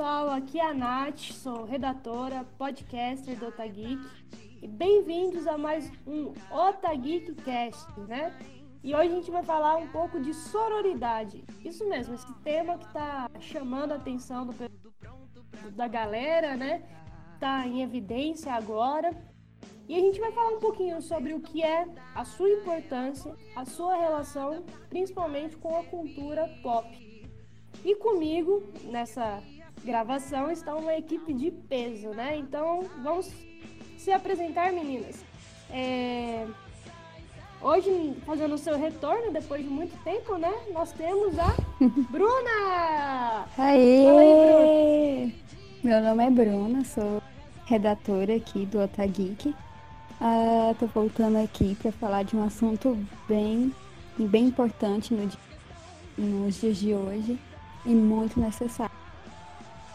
pessoal, aqui é a Nath, sou redatora, podcaster do Otageek e bem-vindos a mais um Otageek Cast, né? E hoje a gente vai falar um pouco de sororidade. Isso mesmo, esse tema que está chamando a atenção do, da galera, né? Tá em evidência agora. E a gente vai falar um pouquinho sobre o que é a sua importância, a sua relação, principalmente com a cultura pop. E comigo, nessa gravação, está uma equipe de peso, né? Então, vamos se apresentar, meninas. É... Hoje, fazendo o seu retorno, depois de muito tempo, né? Nós temos a Bruna! Aê! Aí, Meu nome é Bruna, sou redatora aqui do Otageek. Ah, tô voltando aqui para falar de um assunto bem, bem importante no, nos dias de hoje, e muito necessário.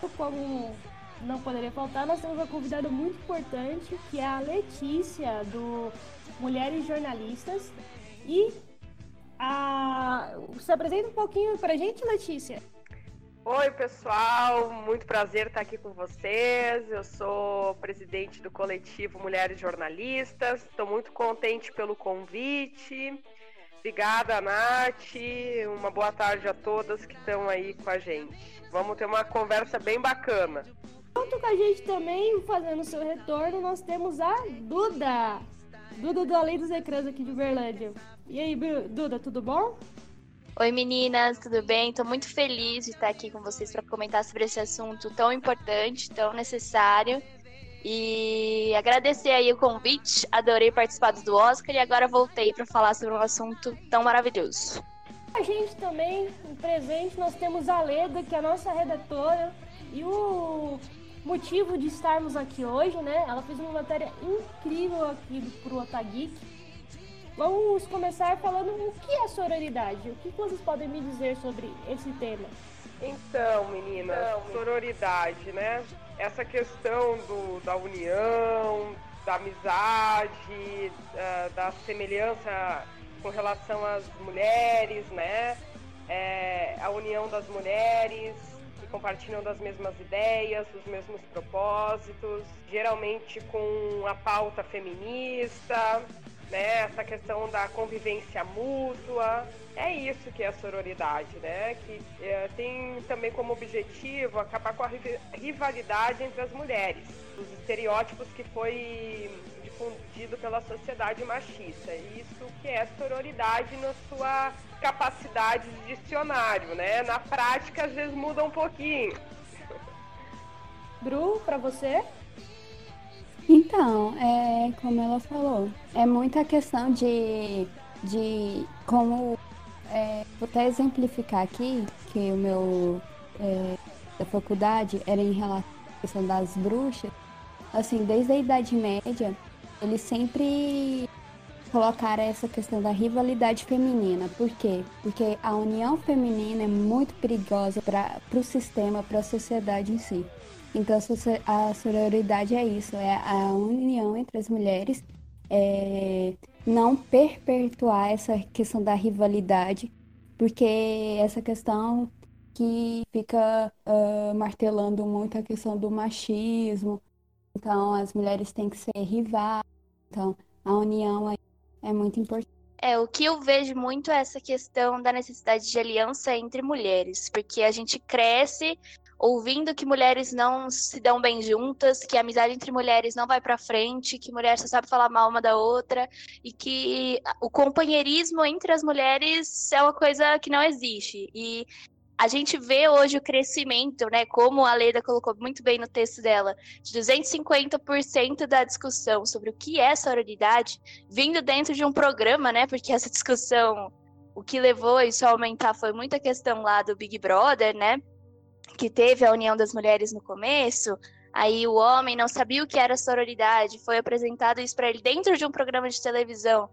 Como não poderia faltar, nós temos uma convidada muito importante, que é a Letícia, do Mulheres Jornalistas. E a... se apresenta um pouquinho pra gente, Letícia. Oi, pessoal, muito prazer estar aqui com vocês. Eu sou presidente do coletivo Mulheres Jornalistas. Estou muito contente pelo convite. Obrigada, Nath. Uma boa tarde a todas que estão aí com a gente. Vamos ter uma conversa bem bacana. Junto com a gente também, fazendo seu retorno, nós temos a Duda. Duda do Além dos Ecrãs aqui de Uberlândia. E aí, Duda, tudo bom? Oi meninas, tudo bem? Estou muito feliz de estar aqui com vocês para comentar sobre esse assunto tão importante, tão necessário. E agradecer aí o convite, adorei participar do Oscar e agora voltei para falar sobre um assunto tão maravilhoso. A gente também, presente, nós temos a Leda, que é a nossa redatora, e o motivo de estarmos aqui hoje, né? Ela fez uma matéria incrível aqui pro Otageek. Vamos começar falando o que é sororidade. O que vocês podem me dizer sobre esse tema? Então, meninas, então, sororidade, né? essa questão do, da união, da amizade, da, da semelhança com relação às mulheres, né? É, a união das mulheres que compartilham das mesmas ideias, os mesmos propósitos, geralmente com a pauta feminista, né? Essa questão da convivência mútua. É isso que é a sororidade, né? Que é, tem também como objetivo acabar com a rivalidade entre as mulheres, os estereótipos que foi difundido pela sociedade machista. Isso que é sororidade na sua capacidade de dicionário, né? Na prática às vezes muda um pouquinho. Bru, para você? Então, é como ela falou, é muita questão de, de como é, vou até exemplificar aqui que o meu é, da faculdade era em relação à questão das bruxas. Assim, desde a Idade Média, eles sempre colocaram essa questão da rivalidade feminina. Por quê? Porque a união feminina é muito perigosa para o sistema, para a sociedade em si. Então a sororidade é isso, é a união entre as mulheres, é não perpetuar essa questão da rivalidade, porque essa questão que fica uh, martelando muito a questão do machismo, então as mulheres têm que ser rivais, então a união é muito importante. É, o que eu vejo muito é essa questão da necessidade de aliança entre mulheres, porque a gente cresce ouvindo que mulheres não se dão bem juntas, que a amizade entre mulheres não vai para frente, que mulher só sabe falar mal uma da outra e que o companheirismo entre as mulheres é uma coisa que não existe. E a gente vê hoje o crescimento, né, como a Leda colocou muito bem no texto dela, de 250% da discussão sobre o que é sororidade vindo dentro de um programa, né, porque essa discussão, o que levou isso a aumentar foi muita questão lá do Big Brother, né, que teve a união das mulheres no começo, aí o homem não sabia o que era sororidade, foi apresentado isso para ele dentro de um programa de televisão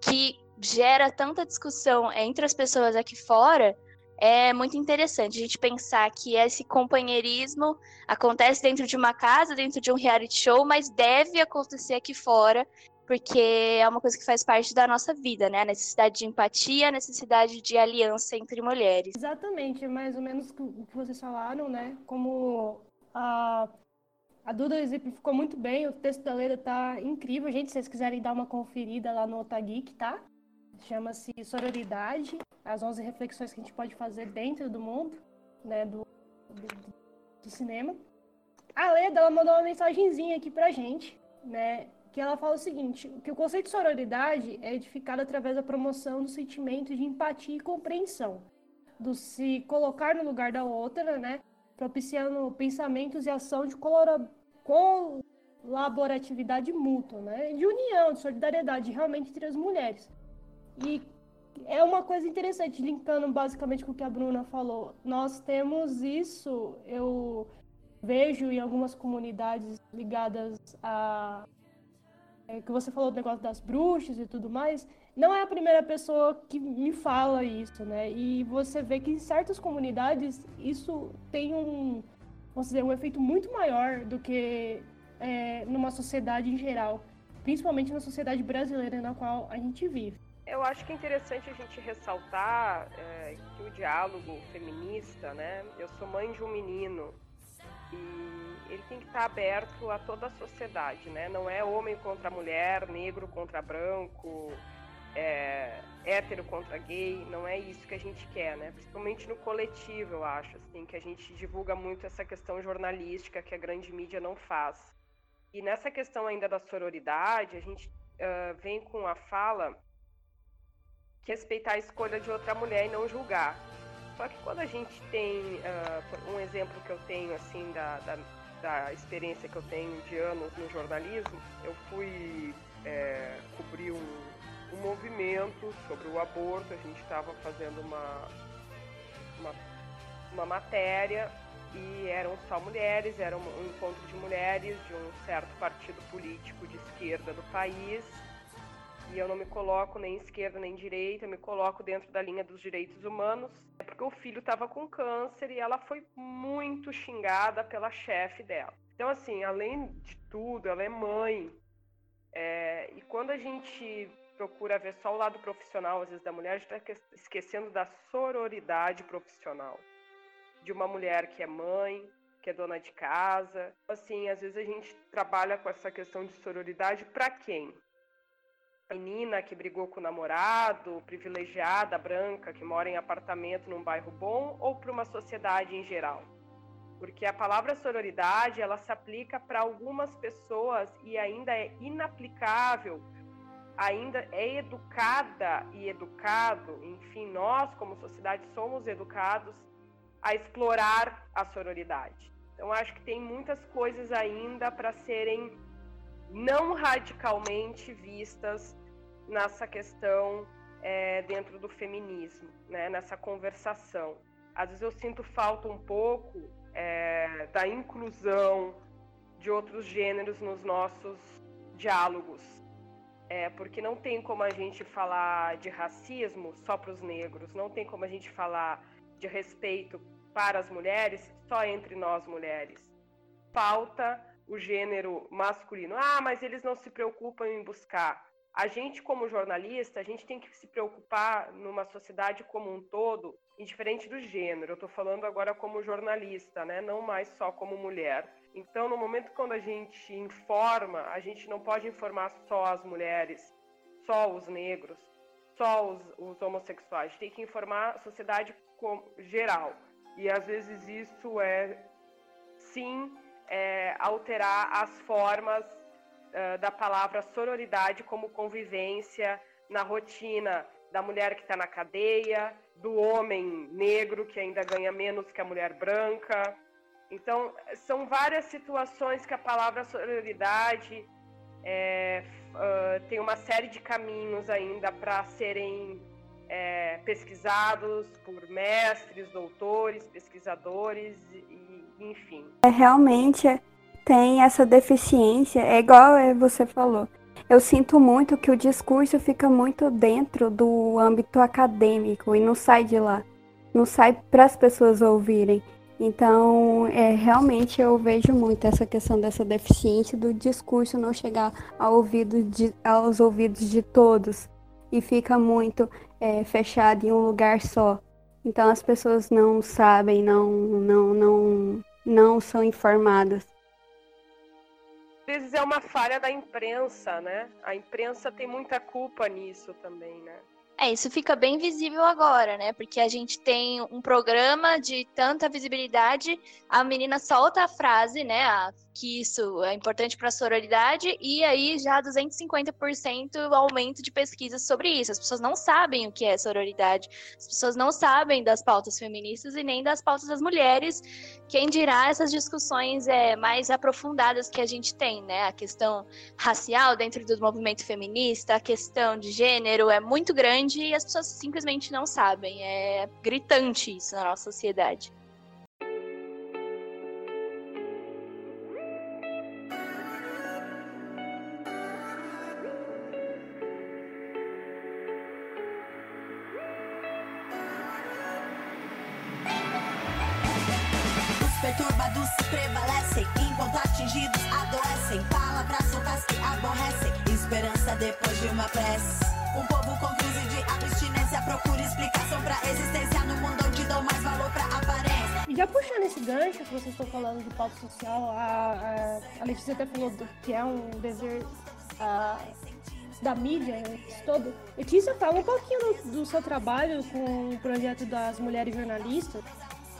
que gera tanta discussão entre as pessoas aqui fora, é muito interessante a gente pensar que esse companheirismo acontece dentro de uma casa, dentro de um reality show, mas deve acontecer aqui fora porque é uma coisa que faz parte da nossa vida, né? A necessidade de empatia, a necessidade de aliança entre mulheres. Exatamente, é mais ou menos o que vocês falaram, né? Como a, a Duda exemplificou muito bem, o texto da Leda tá incrível, gente, se vocês quiserem dar uma conferida lá no Otageek, tá? Chama-se Sororidade, as 11 reflexões que a gente pode fazer dentro do mundo, né, do, do, do cinema. A Leda, ela mandou uma mensagenzinha aqui pra gente, né, que ela fala o seguinte, que o conceito de sororidade é edificado através da promoção do sentimento de empatia e compreensão, do se colocar no lugar da outra, né, propiciando pensamentos e ação de colaboratividade mútua, né, de união, de solidariedade realmente entre as mulheres. E é uma coisa interessante, linkando basicamente com o que a Bruna falou. Nós temos isso, eu vejo em algumas comunidades ligadas a é, que você falou do negócio das bruxas e tudo mais, não é a primeira pessoa que me fala isso, né? E você vê que em certas comunidades isso tem um, vamos dizer, um efeito muito maior do que é, numa sociedade em geral, principalmente na sociedade brasileira na qual a gente vive. Eu acho que é interessante a gente ressaltar é, que o diálogo feminista, né? Eu sou mãe de um menino e ele tem que estar aberto a toda a sociedade, né? Não é homem contra mulher, negro contra branco, é, hétero contra gay, não é isso que a gente quer, né? Principalmente no coletivo, eu acho, assim, que a gente divulga muito essa questão jornalística que a grande mídia não faz. E nessa questão ainda da sororidade, a gente uh, vem com a fala respeitar a escolha de outra mulher e não julgar. Só que quando a gente tem uh, um exemplo que eu tenho assim da, da, da, experiência que eu tenho de anos no jornalismo, eu fui é, cobrir um, um movimento sobre o aborto, a gente estava fazendo uma, uma, uma matéria e eram só mulheres, era um encontro de mulheres de um certo partido político de esquerda do país e eu não me coloco nem esquerda nem direita, eu me coloco dentro da linha dos direitos humanos, é porque o filho estava com câncer e ela foi muito xingada pela chefe dela. Então, assim, além de tudo, ela é mãe. É, e quando a gente procura ver só o lado profissional, às vezes, da mulher, a gente está esquecendo da sororidade profissional. De uma mulher que é mãe, que é dona de casa. Assim, às vezes a gente trabalha com essa questão de sororidade para quem? Menina que brigou com o namorado, privilegiada, branca, que mora em apartamento num bairro bom, ou para uma sociedade em geral? Porque a palavra sororidade, ela se aplica para algumas pessoas e ainda é inaplicável, ainda é educada e educado, enfim, nós como sociedade somos educados a explorar a sororidade. Então acho que tem muitas coisas ainda para serem não radicalmente vistas nessa questão é, dentro do feminismo, né, nessa conversação. Às vezes eu sinto falta um pouco é, da inclusão de outros gêneros nos nossos diálogos, é, porque não tem como a gente falar de racismo só para os negros, não tem como a gente falar de respeito para as mulheres só entre nós mulheres. Falta o gênero masculino. Ah, mas eles não se preocupam em buscar. A gente, como jornalista, a gente tem que se preocupar numa sociedade como um todo, indiferente do gênero. Eu estou falando agora como jornalista, né? não mais só como mulher. Então, no momento quando a gente informa, a gente não pode informar só as mulheres, só os negros, só os, os homossexuais. A gente tem que informar a sociedade geral. E às vezes isso é, sim, é, alterar as formas uh, da palavra sororidade como convivência na rotina da mulher que está na cadeia, do homem negro que ainda ganha menos que a mulher branca. Então, são várias situações que a palavra sororidade é, uh, tem uma série de caminhos ainda para serem é, pesquisados por mestres, doutores, pesquisadores e enfim. É, realmente tem essa deficiência, é igual é, você falou. Eu sinto muito que o discurso fica muito dentro do âmbito acadêmico e não sai de lá. Não sai para as pessoas ouvirem. Então, é, realmente eu vejo muito essa questão dessa deficiência do discurso não chegar ao ouvido de, aos ouvidos de todos e fica muito é, fechado em um lugar só. Então as pessoas não sabem, não, não, não, não são informadas. Às vezes é uma falha da imprensa, né? A imprensa tem muita culpa nisso também, né? É, isso fica bem visível agora, né? Porque a gente tem um programa de tanta visibilidade, a menina solta a frase, né? A, que isso é importante para a sororidade, e aí já 250% aumento de pesquisas sobre isso. As pessoas não sabem o que é sororidade, as pessoas não sabem das pautas feministas e nem das pautas das mulheres. Quem dirá essas discussões é, mais aprofundadas que a gente tem, né? A questão racial dentro do movimento feminista, a questão de gênero é muito grande e as pessoas simplesmente não sabem. É gritante isso na nossa sociedade. Gancho que vocês estão falando de pauta social, a, a, Letícia até falou do, que é um dever a, da mídia todo. Letícia, fala um pouquinho do, do seu trabalho com o projeto das mulheres jornalistas.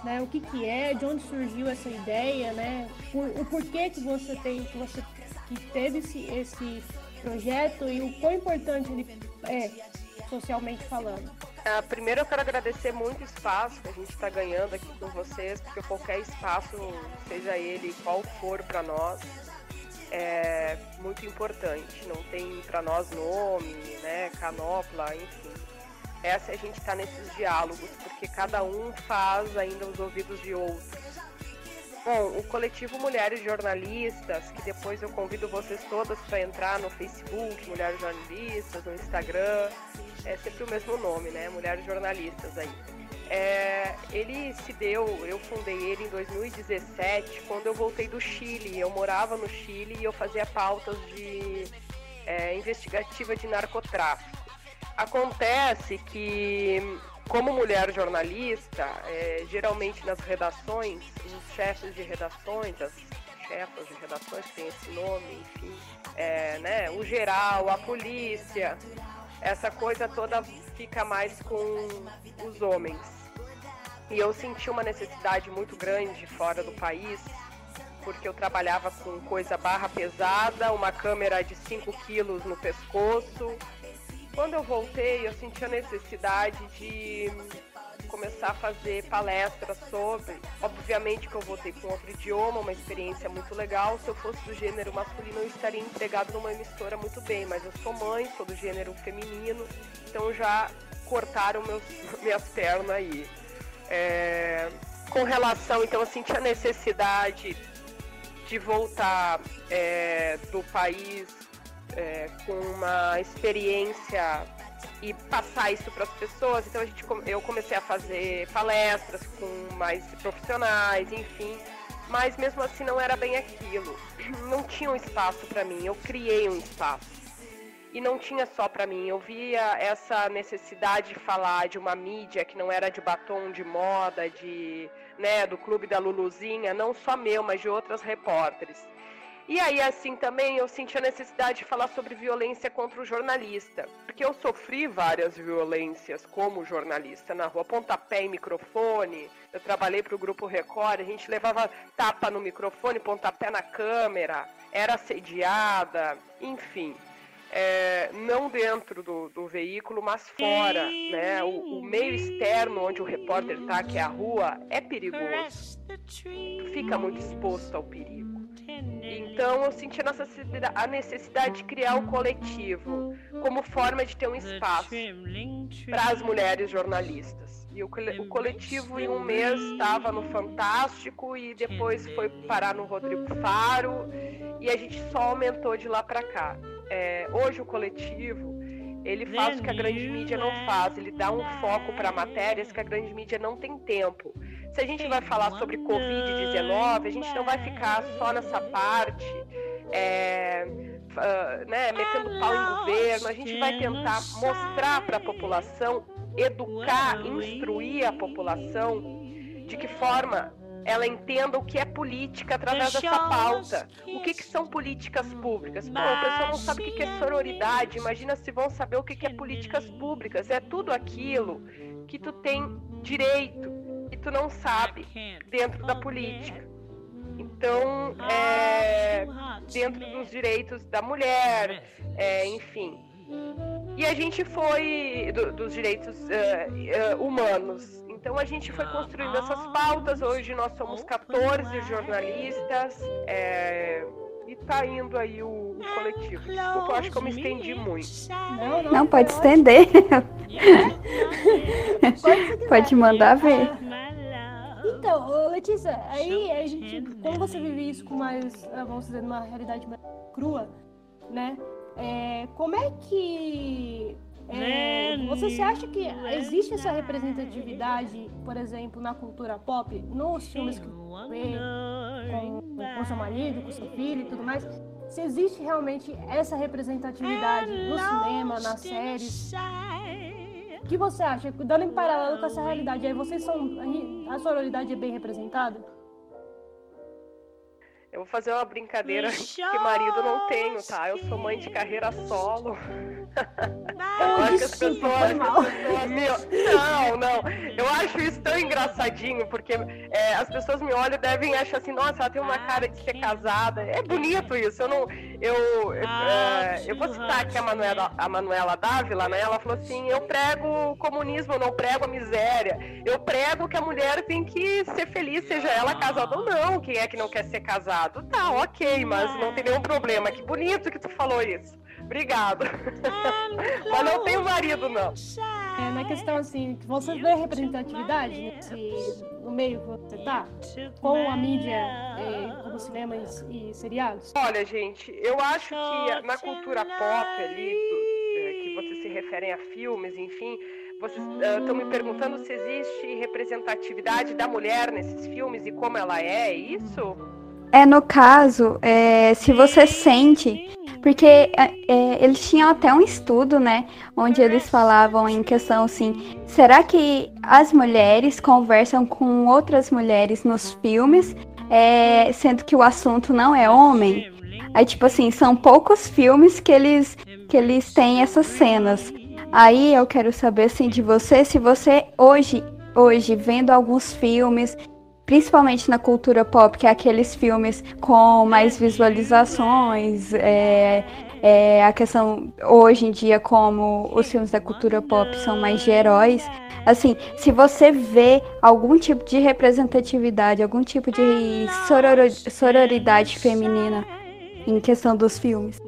Né, o que, que é, de onde surgiu essa ideia, né? Por, o porquê que você tem, que você que teve esse, esse projeto e o quão importante ele é, socialmente falando? Uh, primeiro eu quero agradecer muito o espaço que a gente está ganhando aqui com vocês, porque qualquer espaço, seja ele qual for para nós, é muito importante. Não tem para nós nome, né, canopla, enfim. Essa a gente está nesses diálogos, porque cada um faz ainda os ouvidos de outros. Bom, o coletivo Mulheres Jornalistas, que depois eu convido vocês todas para entrar no Facebook, Mulheres Jornalistas, no Instagram, é sempre o mesmo nome, né? Mulheres Jornalistas aí. É, ele se deu, eu fundei ele em 2017, quando eu voltei do Chile. Eu morava no Chile e eu fazia pautas de é, investigativa de narcotráfico. Acontece que como mulher jornalista, é, geralmente nas redações, os chefes de redações, as chefas de redações têm esse nome, enfim, é, né, o geral, a polícia, essa coisa toda fica mais com os homens. E eu senti uma necessidade muito grande fora do país, porque eu trabalhava com coisa barra pesada, uma câmera de 5 quilos no pescoço, quando eu voltei, eu senti a necessidade de começar a fazer palestras sobre. Obviamente que eu voltei com outro idioma, uma experiência muito legal. Se eu fosse do gênero masculino, eu estaria empregado numa emissora muito bem, mas eu sou mãe, sou do gênero feminino, então já cortaram meus, minhas pernas aí. É, com relação, então, eu senti a necessidade de voltar é, do país é, com uma experiência e passar isso para as pessoas. Então a gente, eu comecei a fazer palestras com mais profissionais, enfim. Mas mesmo assim não era bem aquilo. Não tinha um espaço para mim. Eu criei um espaço. E não tinha só para mim. Eu via essa necessidade de falar de uma mídia que não era de batom de moda, de, né, do clube da Luluzinha, não só meu, mas de outras repórteres. E aí, assim, também eu senti a necessidade de falar sobre violência contra o jornalista. Porque eu sofri várias violências como jornalista na rua, pontapé em microfone. Eu trabalhei para o Grupo Record, a gente levava tapa no microfone, pontapé na câmera, era assediada, enfim. É, não dentro do, do, veículo, mas fora, né? O, o meio externo onde o repórter está, que é a rua, é perigoso. Fica muito exposto ao perigo. Então eu senti a necessidade de criar o coletivo como forma de ter um espaço para as mulheres jornalistas. E o, o coletivo em um mês estava no Fantástico e depois foi parar no Rodrigo Faro e a gente só aumentou de lá para cá. É, hoje o coletivo ele faz o que a grande mídia não faz, ele dá um foco para matérias que a grande mídia não tem tempo se a gente vai falar sobre Covid-19, a gente não vai ficar só nessa parte, é, uh, né, metendo pau em governo, a gente vai tentar mostrar para a população, educar, instruir a população de que forma ela entenda o que é política através dessa pauta. O que, que são políticas públicas? Pô, o pessoal não sabe o que, que é sororidade. Imagina se vão saber o que, que é políticas públicas. É tudo aquilo que tu tem direito tu não sabe dentro da política. Então, é, dentro dos direitos da mulher, é, enfim. E a gente foi do, dos direitos uh, uh, humanos. Então a gente foi construindo essas pautas. Hoje nós somos 14 jornalistas. É, e tá indo aí o, o coletivo. Desculpa, eu acho que eu me estendi muito. Não, não, não pode estender. pode mandar ver. Então, Letícia, aí a gente, como você vive isso com mais, ah, vamos dizer, uma realidade mais crua, né? É, como é que é, você se acha que existe essa representatividade, por exemplo, na cultura pop, nos filmes que você vê com, com seu marido, com seu filho e tudo mais? Se existe realmente essa representatividade no cinema, nas séries? O que você acha? Dando em paralelo com essa realidade, aí vocês são. A sororidade é bem representada? Eu vou fazer uma brincadeira que marido não tenho, tá? Eu sou mãe de carreira solo. Eu acho que as pessoas, Não, não. Eu acho isso tão engraçadinho, porque é, as pessoas me olham e devem achar assim, nossa, ela tem uma cara de ser casada. É bonito isso. Eu não. Eu, é, eu vou citar aqui a Manuela, a Manuela Dávila, né? Ela falou assim: eu prego o comunismo, eu não prego a miséria. Eu prego que a mulher tem que ser feliz, seja ela casada ou não. Quem é que não quer ser casado? Tá, ok, mas não tem nenhum problema. Que bonito que tu falou isso. Obrigado. Mas não tenho marido, não. É, na questão assim, você vê representatividade nesse, no meio que você tá? Com a mídia, é, como cinema e, e, seriados? Olha, gente, eu acho que na cultura pop ali, é, que vocês se referem a filmes, enfim, vocês estão uh, me perguntando se existe representatividade da mulher nesses filmes e como ela é, é isso? É, no caso, é, se você sente porque é, é, eles tinham até um estudo, né? Onde eles falavam em questão assim: será que as mulheres conversam com outras mulheres nos filmes, é, sendo que o assunto não é homem? Aí, tipo assim, são poucos filmes que eles, que eles têm essas cenas. Aí eu quero saber assim de você, se você hoje, hoje, vendo alguns filmes principalmente na cultura pop, que é aqueles filmes com mais visualizações, é, é, a questão hoje em dia como os filmes da cultura pop são mais de heróis. Assim, se você vê algum tipo de representatividade, algum tipo de soror sororidade feminina em questão dos filmes.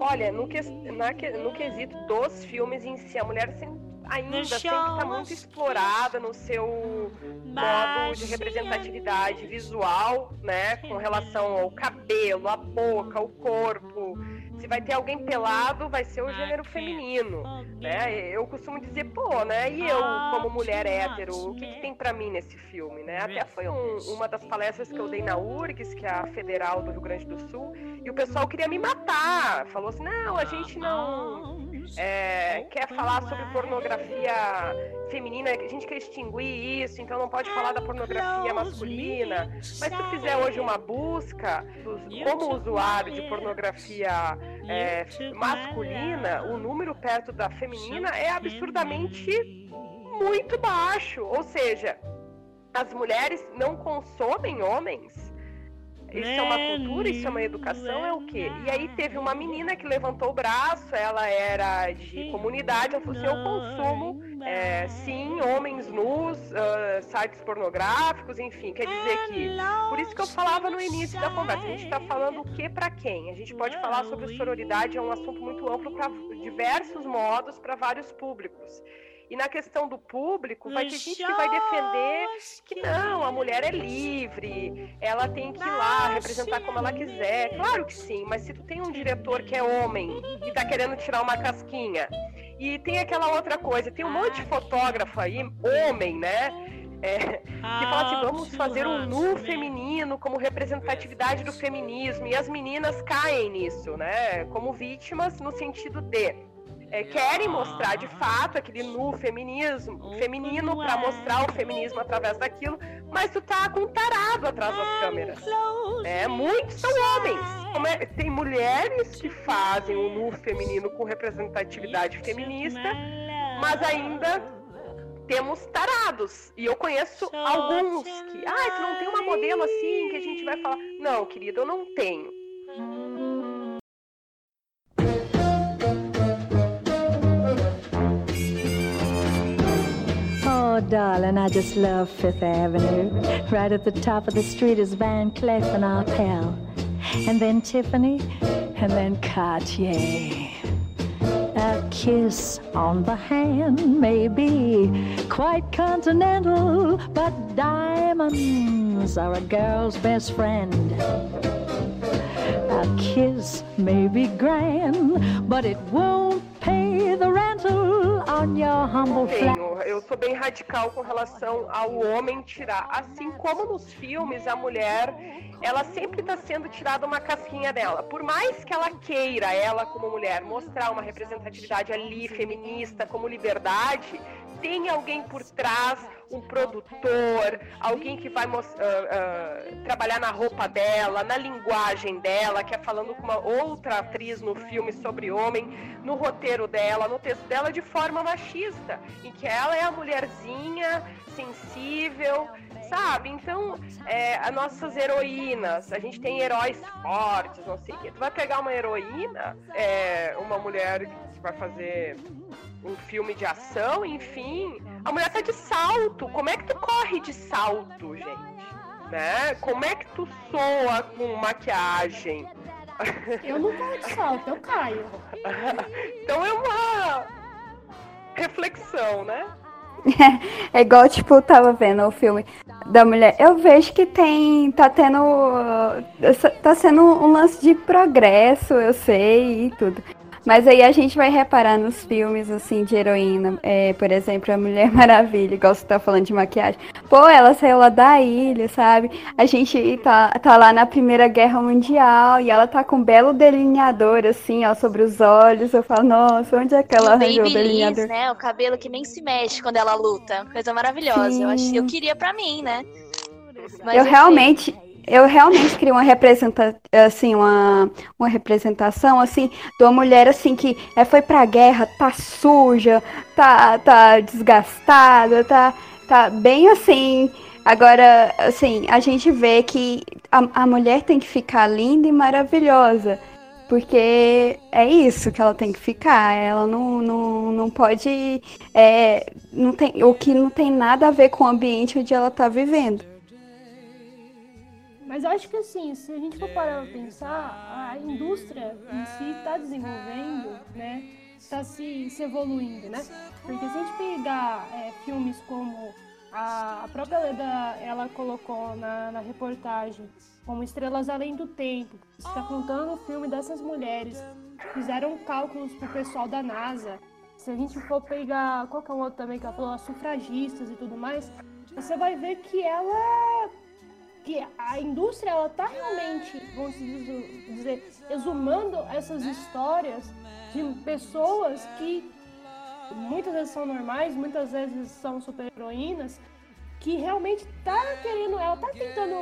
Olha, no, que, na, no quesito dos filmes em si, a mulher sempre ainda sempre está muito explorada no seu modo de representatividade visual, né? Com relação ao cabelo, a boca, o corpo. Se vai ter alguém pelado, vai ser o gênero feminino, né? Eu costumo dizer, pô, né? E eu, como mulher hétero, o que, que tem para mim nesse filme, né? Até foi um, uma das palestras que eu dei na URGS, que é a Federal do Rio Grande do Sul, e o pessoal queria me matar. Falou assim, não, a gente não é, quer falar sobre pornografia feminina, a gente quer extinguir isso, então não pode falar da pornografia masculina. Mas se tu fizer hoje uma busca como usuário de pornografia é, masculina, o número perto da feminina é absurdamente muito baixo. Ou seja, as mulheres não consomem homens isso é uma cultura, isso é uma educação, é o quê? E aí teve uma menina que levantou o braço, ela era de comunidade, ela falou assim, eu consumo, é, sim, homens nus, uh, sites pornográficos, enfim, quer dizer que... Por isso que eu falava no início da conversa, a gente está falando o que para quem? A gente pode falar sobre sororidade, é um assunto muito amplo para diversos modos, para vários públicos. E na questão do público, vai ter gente que vai defender que não, a mulher é livre, ela tem que ir lá representar como ela quiser. Claro que sim, mas se tu tem um diretor que é homem e tá querendo tirar uma casquinha, e tem aquela outra coisa, tem um monte de fotógrafo aí, homem, né? é, que fala assim, vamos fazer um nu feminino como representatividade do feminismo, e as meninas caem nisso, né? Como vítimas no sentido de é, querem mostrar de fato aquele nu feminismo, feminino para mostrar o feminismo através daquilo, mas tu tá com um tarado atrás das câmeras. É, muitos são homens. É, tem mulheres que fazem o nu feminino com representatividade feminista, mas ainda temos tarados. E eu conheço alguns que, ah, tu não tem uma modelo assim que a gente vai falar. Não, querida, eu não tenho. Oh, darling, I just love Fifth Avenue. Right at the top of the street is Van Cleef and Arpels. And then Tiffany, and then Cartier. A kiss on the hand may be quite continental, but diamonds are a girl's best friend. A kiss may be grand, but it won't pay the rental on eu sou bem radical com relação ao homem tirar. Assim como nos filmes, a mulher, ela sempre está sendo tirada uma casquinha dela. Por mais que ela queira, ela como mulher, mostrar uma representatividade ali feminista, como liberdade, tem alguém por trás, um produtor, alguém que vai uh, uh, trabalhar na roupa dela, na linguagem dela, que é falando com uma outra atriz no filme sobre homem, no roteiro dela, no texto dela, de forma machista, em que ela é a mulherzinha sensível, sabe? Então, é, as nossas heroínas, a gente tem heróis fortes, não sei o quê. Tu vai pegar uma heroína, é, uma mulher que vai fazer um filme de ação, enfim, a mulher tá de salto. Como é que tu corre de salto, gente? Né? Como é que tu soa com maquiagem? Eu não corro de salto, eu caio. então é uma reflexão, né? É igual, tipo, eu tava vendo o filme da mulher. Eu vejo que tem. Tá tendo. Tá sendo um lance de progresso, eu sei e tudo. Mas aí a gente vai reparar nos filmes, assim, de heroína. É, por exemplo, a Mulher Maravilha, igual você tá falando de maquiagem. Pô, ela saiu lá da ilha, sabe? A gente tá, tá lá na Primeira Guerra Mundial e ela tá com um belo delineador, assim, ó, sobre os olhos. Eu falo, nossa, onde é que ela arranjou o delineador? né? O cabelo que nem se mexe quando ela luta. Coisa maravilhosa. Eu, ach... eu queria pra mim, né? Mas, eu enfim. realmente eu realmente queria uma representa assim, uma, uma representação assim de uma mulher assim que é, foi pra guerra, tá suja, tá, tá desgastada, tá, tá bem assim. Agora, assim, a gente vê que a, a mulher tem que ficar linda e maravilhosa. Porque é isso que ela tem que ficar. Ela não, não, não pode. É, não tem, o que não tem nada a ver com o ambiente onde ela está vivendo. Mas eu acho que assim, se a gente for parar para pensar, a indústria em si está desenvolvendo, né? Está se, se evoluindo, né? Porque se a gente pegar é, filmes como a, a própria Leda, ela colocou na, na reportagem, como Estrelas Além do Tempo, está contando o filme dessas mulheres fizeram cálculos para o pessoal da NASA. Se a gente for pegar qualquer outro também que ela falou, as sufragistas e tudo mais, você vai ver que ela que a indústria ela está realmente, vamos dizer, exumando essas histórias de pessoas que muitas vezes são normais, muitas vezes são super-heroínas, que realmente tá querendo, ela tá tentando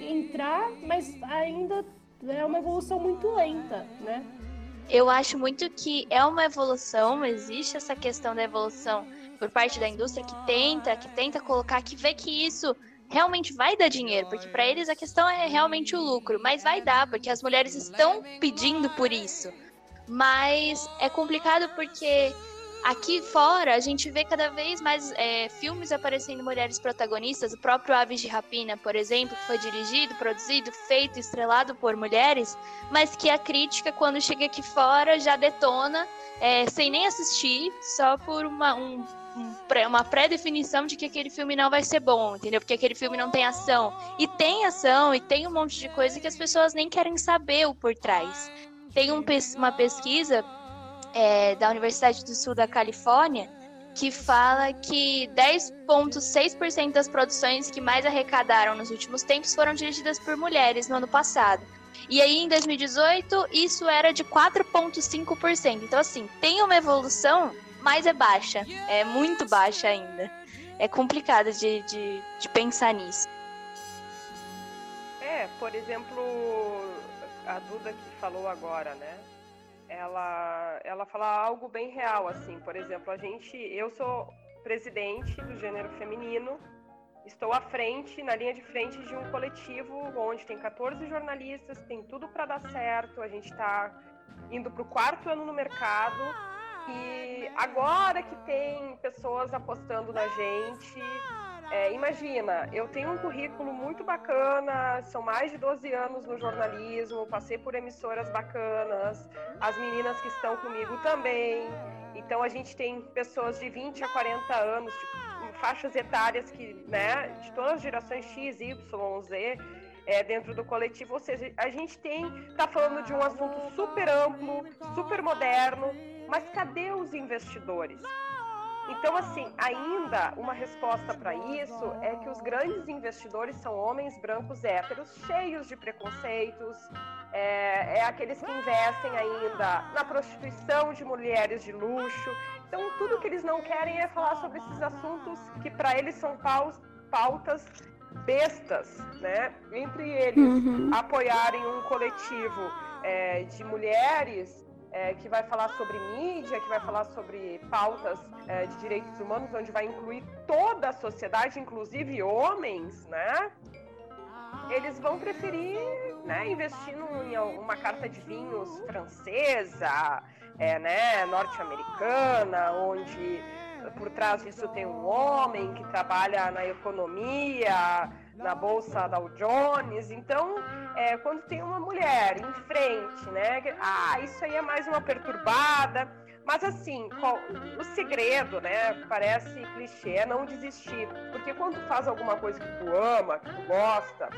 entrar, mas ainda é uma evolução muito lenta, né? Eu acho muito que é uma evolução, existe essa questão da evolução por parte da indústria que tenta, que tenta colocar, que vê que isso realmente vai dar dinheiro, porque para eles a questão é realmente o lucro, mas vai dar, porque as mulheres estão pedindo por isso. Mas é complicado porque aqui fora a gente vê cada vez mais é, filmes aparecendo mulheres protagonistas, o próprio Aves de Rapina, por exemplo, que foi dirigido, produzido, feito, estrelado por mulheres, mas que a crítica, quando chega aqui fora, já detona é, sem nem assistir, só por uma, um uma pré-definição de que aquele filme não vai ser bom, entendeu? Porque aquele filme não tem ação. E tem ação, e tem um monte de coisa que as pessoas nem querem saber o por trás. Tem um, uma pesquisa é, da Universidade do Sul da Califórnia que fala que 10,6% das produções que mais arrecadaram nos últimos tempos foram dirigidas por mulheres no ano passado. E aí, em 2018, isso era de 4,5%. Então, assim, tem uma evolução, mas é baixa. É muito baixa ainda. É complicado de, de, de pensar nisso. É, por exemplo, a Duda que falou agora, né? Ela, ela fala algo bem real, assim. Por exemplo, a gente, eu sou presidente do gênero feminino estou à frente, na linha de frente de um coletivo onde tem 14 jornalistas, tem tudo para dar certo, a gente está indo para o quarto ano no mercado e agora que tem pessoas apostando na gente, é, imagina, eu tenho um currículo muito bacana, são mais de 12 anos no jornalismo, passei por emissoras bacanas, as meninas que estão comigo também. Então a gente tem pessoas de 20 a 40 anos, tipo, faixas etárias que, né, de todas as gerações X, Y, Z, é, dentro do coletivo. Ou seja, a gente tem, tá falando de um assunto super amplo, super moderno, mas cadê os investidores? Então, assim, ainda uma resposta para isso é que os grandes investidores são homens brancos héteros, cheios de preconceitos, é, é aqueles que investem ainda na prostituição de mulheres de luxo. Então, tudo que eles não querem é falar sobre esses assuntos que para eles são pautas bestas, né? Entre eles, uhum. apoiarem um coletivo é, de mulheres é, que vai falar sobre mídia, que vai falar sobre pautas é, de direitos humanos, onde vai incluir toda a sociedade, inclusive homens, né? Eles vão preferir né, investir em uma carta de vinhos francesa, é, né, norte-americana, onde por trás disso tem um homem que trabalha na economia, na bolsa Dow Jones. Então, é, quando tem uma mulher em frente, né? Ah, isso aí é mais uma perturbada. Mas assim, qual, o segredo, né? Parece clichê, é não desistir. Porque quando faz alguma coisa que tu ama, que tu gosta,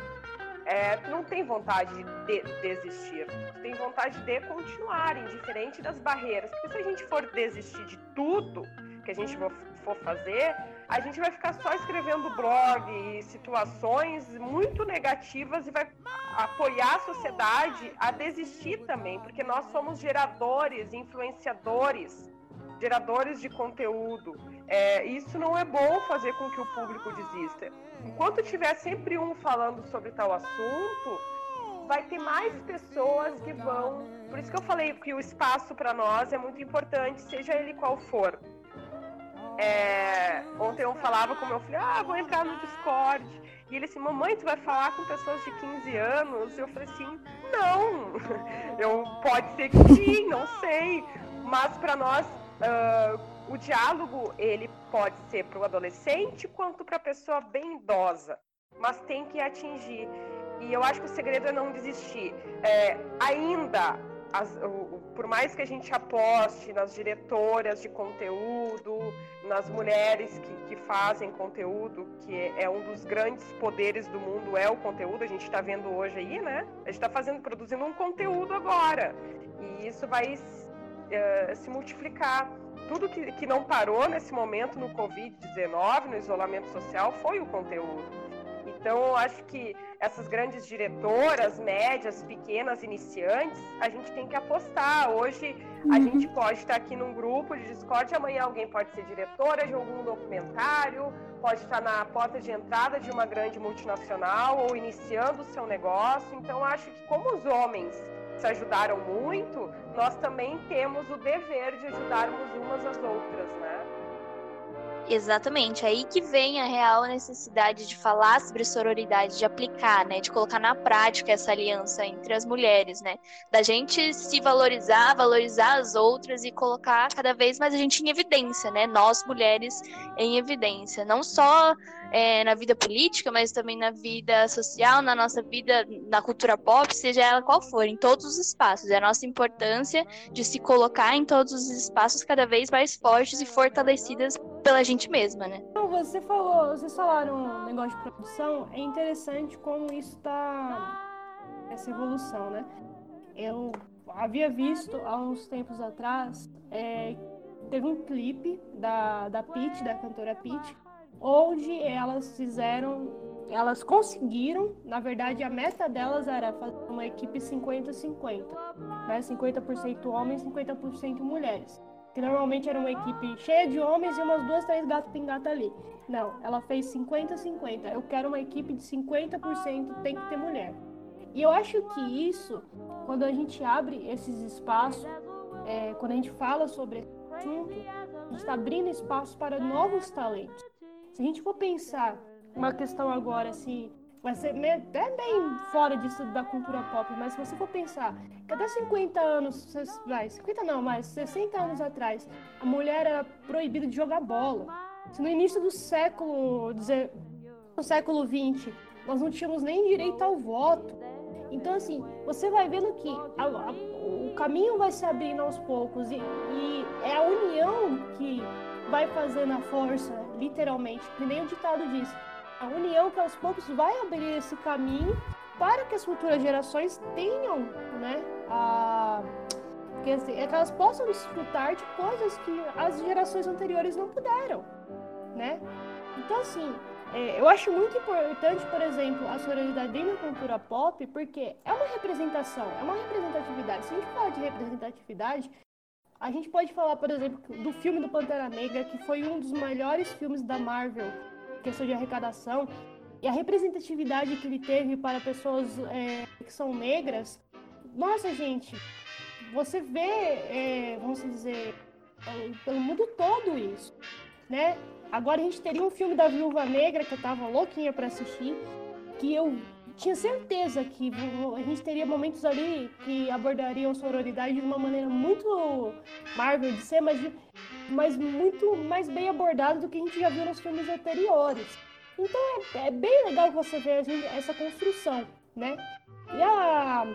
é, não tem vontade de desistir. Tem vontade de continuar, indiferente das barreiras. Porque se a gente for desistir de tudo que a gente for fazer, a gente vai ficar só escrevendo blog e situações muito negativas e vai apoiar a sociedade a desistir também, porque nós somos geradores, influenciadores, geradores de conteúdo. É, isso não é bom fazer com que o público desista. Enquanto tiver sempre um falando sobre tal assunto, vai ter mais pessoas que vão. Por isso que eu falei que o espaço para nós é muito importante, seja ele qual for. É, ontem eu falava com meu filho, ah, vou entrar no Discord. E ele assim, mamãe, tu vai falar com pessoas de 15 anos? Eu falei assim, não. Eu, pode ser que sim, não sei. Mas para nós, uh, o diálogo, ele pode ser para o adolescente quanto para a pessoa bem idosa. Mas tem que atingir. E eu acho que o segredo é não desistir. É, ainda as, o, por mais que a gente aposte nas diretoras de conteúdo, nas mulheres que, que fazem conteúdo, que é, é, um dos grandes poderes do mundo, é o conteúdo, a gente está vendo hoje aí, né? A gente está fazendo, produzindo um conteúdo agora. E isso vai uh, se multiplicar. Tudo que, que não parou nesse momento no Covid-19, no isolamento social, foi o conteúdo. Então, eu acho que essas grandes diretoras, médias, pequenas, iniciantes, a gente tem que apostar. Hoje, a uhum. gente pode estar aqui num grupo de Discord, amanhã alguém pode ser diretora de algum documentário, pode estar na porta de entrada de uma grande multinacional ou iniciando o seu negócio. Então, acho que como os homens se ajudaram muito, nós também temos o dever de ajudarmos umas às outras, né? Exatamente, aí que vem a real necessidade de falar sobre sororidade, de aplicar, né, de colocar na prática essa aliança entre as mulheres, né, da gente se valorizar, valorizar as outras e colocar cada vez mais a gente em evidência, né, nós mulheres em evidência, não só é, na vida política, mas também na vida social, na nossa vida, na cultura pop, seja ela qual for, em todos os espaços. É a nossa importância de se colocar em todos os espaços cada vez mais fortes e fortalecidas pela gente mesma, né? Então, você falou, vocês falaram um negócio de produção, é interessante como isso está essa evolução, né? Eu havia visto há uns tempos atrás é, teve um clipe da, da Peach, da cantora Peach, onde elas fizeram, elas conseguiram, na verdade a meta delas era fazer uma equipe 50-50, né? 50% homens, 50% mulheres. Que normalmente era uma equipe cheia de homens e umas duas, três gatos pingatas ali. Não, ela fez 50-50. Eu quero uma equipe de 50% tem que ter mulher. E eu acho que isso, quando a gente abre esses espaços, é, quando a gente fala sobre esse assunto, a gente está abrindo espaço para novos talentos. Se a gente for pensar uma questão agora, assim, vai ser até bem fora disso da cultura pop, mas se você for pensar que até 50 anos, vai, 50 não, mas 60 anos atrás, a mulher era proibida de jogar bola. Se no início do século, dizer, no século 20, nós não tínhamos nem direito ao voto. Então, assim, você vai vendo que a, a, o caminho vai se abrindo aos poucos e, e é a união que vai fazendo a força, literalmente, que nem o ditado diz. A união que aos poucos vai abrir esse caminho para que as futuras gerações tenham, né, a que, assim, é que elas possam desfrutar de coisas que as gerações anteriores não puderam, né? Então assim, é, eu acho muito importante, por exemplo, a sororidade dentro da cultura pop, porque é uma representação, é uma representatividade. Se a gente fala de representatividade, a gente pode falar, por exemplo, do filme do Pantera Negra, que foi um dos melhores filmes da Marvel, questão de arrecadação, e a representatividade que ele teve para pessoas é, que são negras. Nossa, gente, você vê, é, vamos dizer, pelo mundo todo isso, né? Agora a gente teria um filme da Viúva Negra que eu tava louquinha para assistir, que eu tinha certeza que a gente teria momentos ali que abordariam sororidade de uma maneira muito Marvel de ser, mas, mas muito mais bem abordado do que a gente já viu nos filmes anteriores. Então é, é bem legal você ver essa construção, né? E a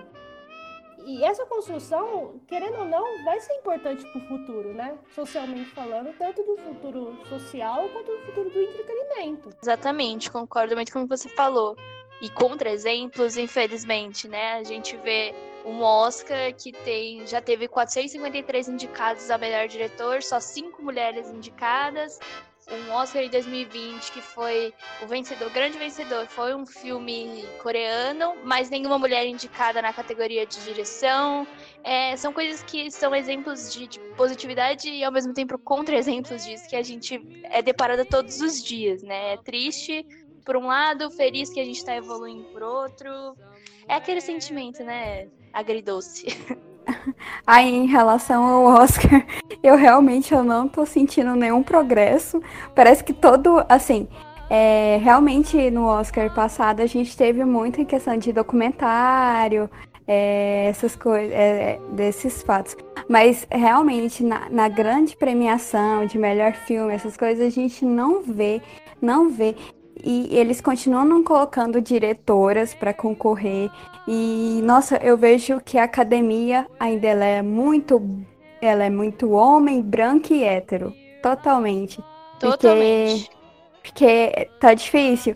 e essa construção, querendo ou não, vai ser importante para o futuro, né? Socialmente falando, tanto do futuro social quanto do futuro do entretenimento. Exatamente, concordo muito com o que você falou. E contra exemplos, infelizmente, né? A gente vê um Oscar que tem já teve 453 indicados a melhor diretor, só cinco mulheres indicadas um Oscar em 2020 que foi o vencedor, o grande vencedor, foi um filme coreano, mas nenhuma mulher indicada na categoria de direção. É, são coisas que são exemplos de, de positividade e ao mesmo tempo contra-exemplos disso que a gente é deparada todos os dias, né? É triste por um lado, feliz que a gente está evoluindo por outro. É aquele sentimento, né? Agridoce. Aí, em relação ao Oscar, eu realmente eu não tô sentindo nenhum progresso. Parece que todo, assim, é, realmente no Oscar passado a gente teve muito em questão de documentário, é, essas coisas, é, desses fatos. Mas realmente na, na, grande premiação de melhor filme, essas coisas a gente não vê, não vê. E eles continuam não colocando diretoras para concorrer. E nossa, eu vejo que a academia ainda ela é muito ela é muito homem, branco e hétero, totalmente. Totalmente. Porque, porque tá difícil.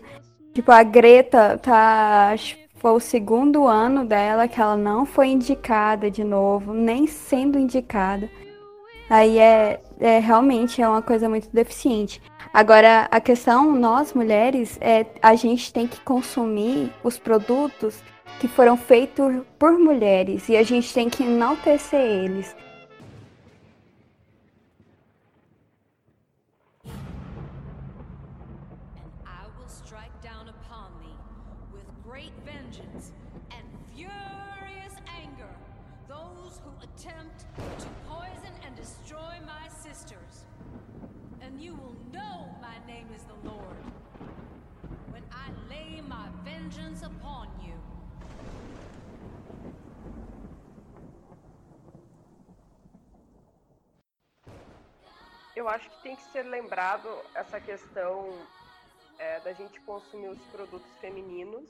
Tipo, a Greta tá foi o segundo ano dela que ela não foi indicada de novo, nem sendo indicada. Aí é, é realmente é uma coisa muito deficiente. Agora, a questão, nós mulheres, é a gente tem que consumir os produtos que foram feitos por mulheres e a gente tem que enaltecer eles. Eu acho que tem que ser lembrado essa questão é, da gente consumir os produtos femininos,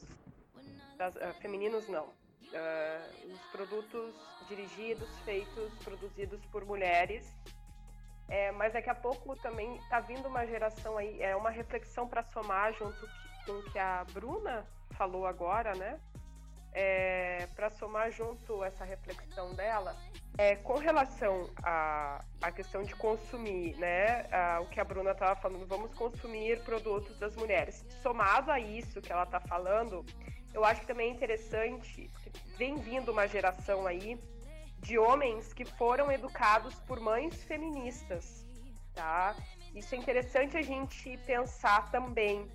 das, uh, femininos não, uh, os produtos dirigidos, feitos, produzidos por mulheres. É, mas daqui a pouco também está vindo uma geração aí, é uma reflexão para somar junto com o que a Bruna falou agora, né? É, para somar junto essa reflexão dela, é, com relação à, à questão de consumir, né, a, o que a Bruna estava falando, vamos consumir produtos das mulheres. Somado a isso que ela está falando, eu acho que também é interessante, vem vindo uma geração aí de homens que foram educados por mães feministas, tá? Isso é interessante a gente pensar também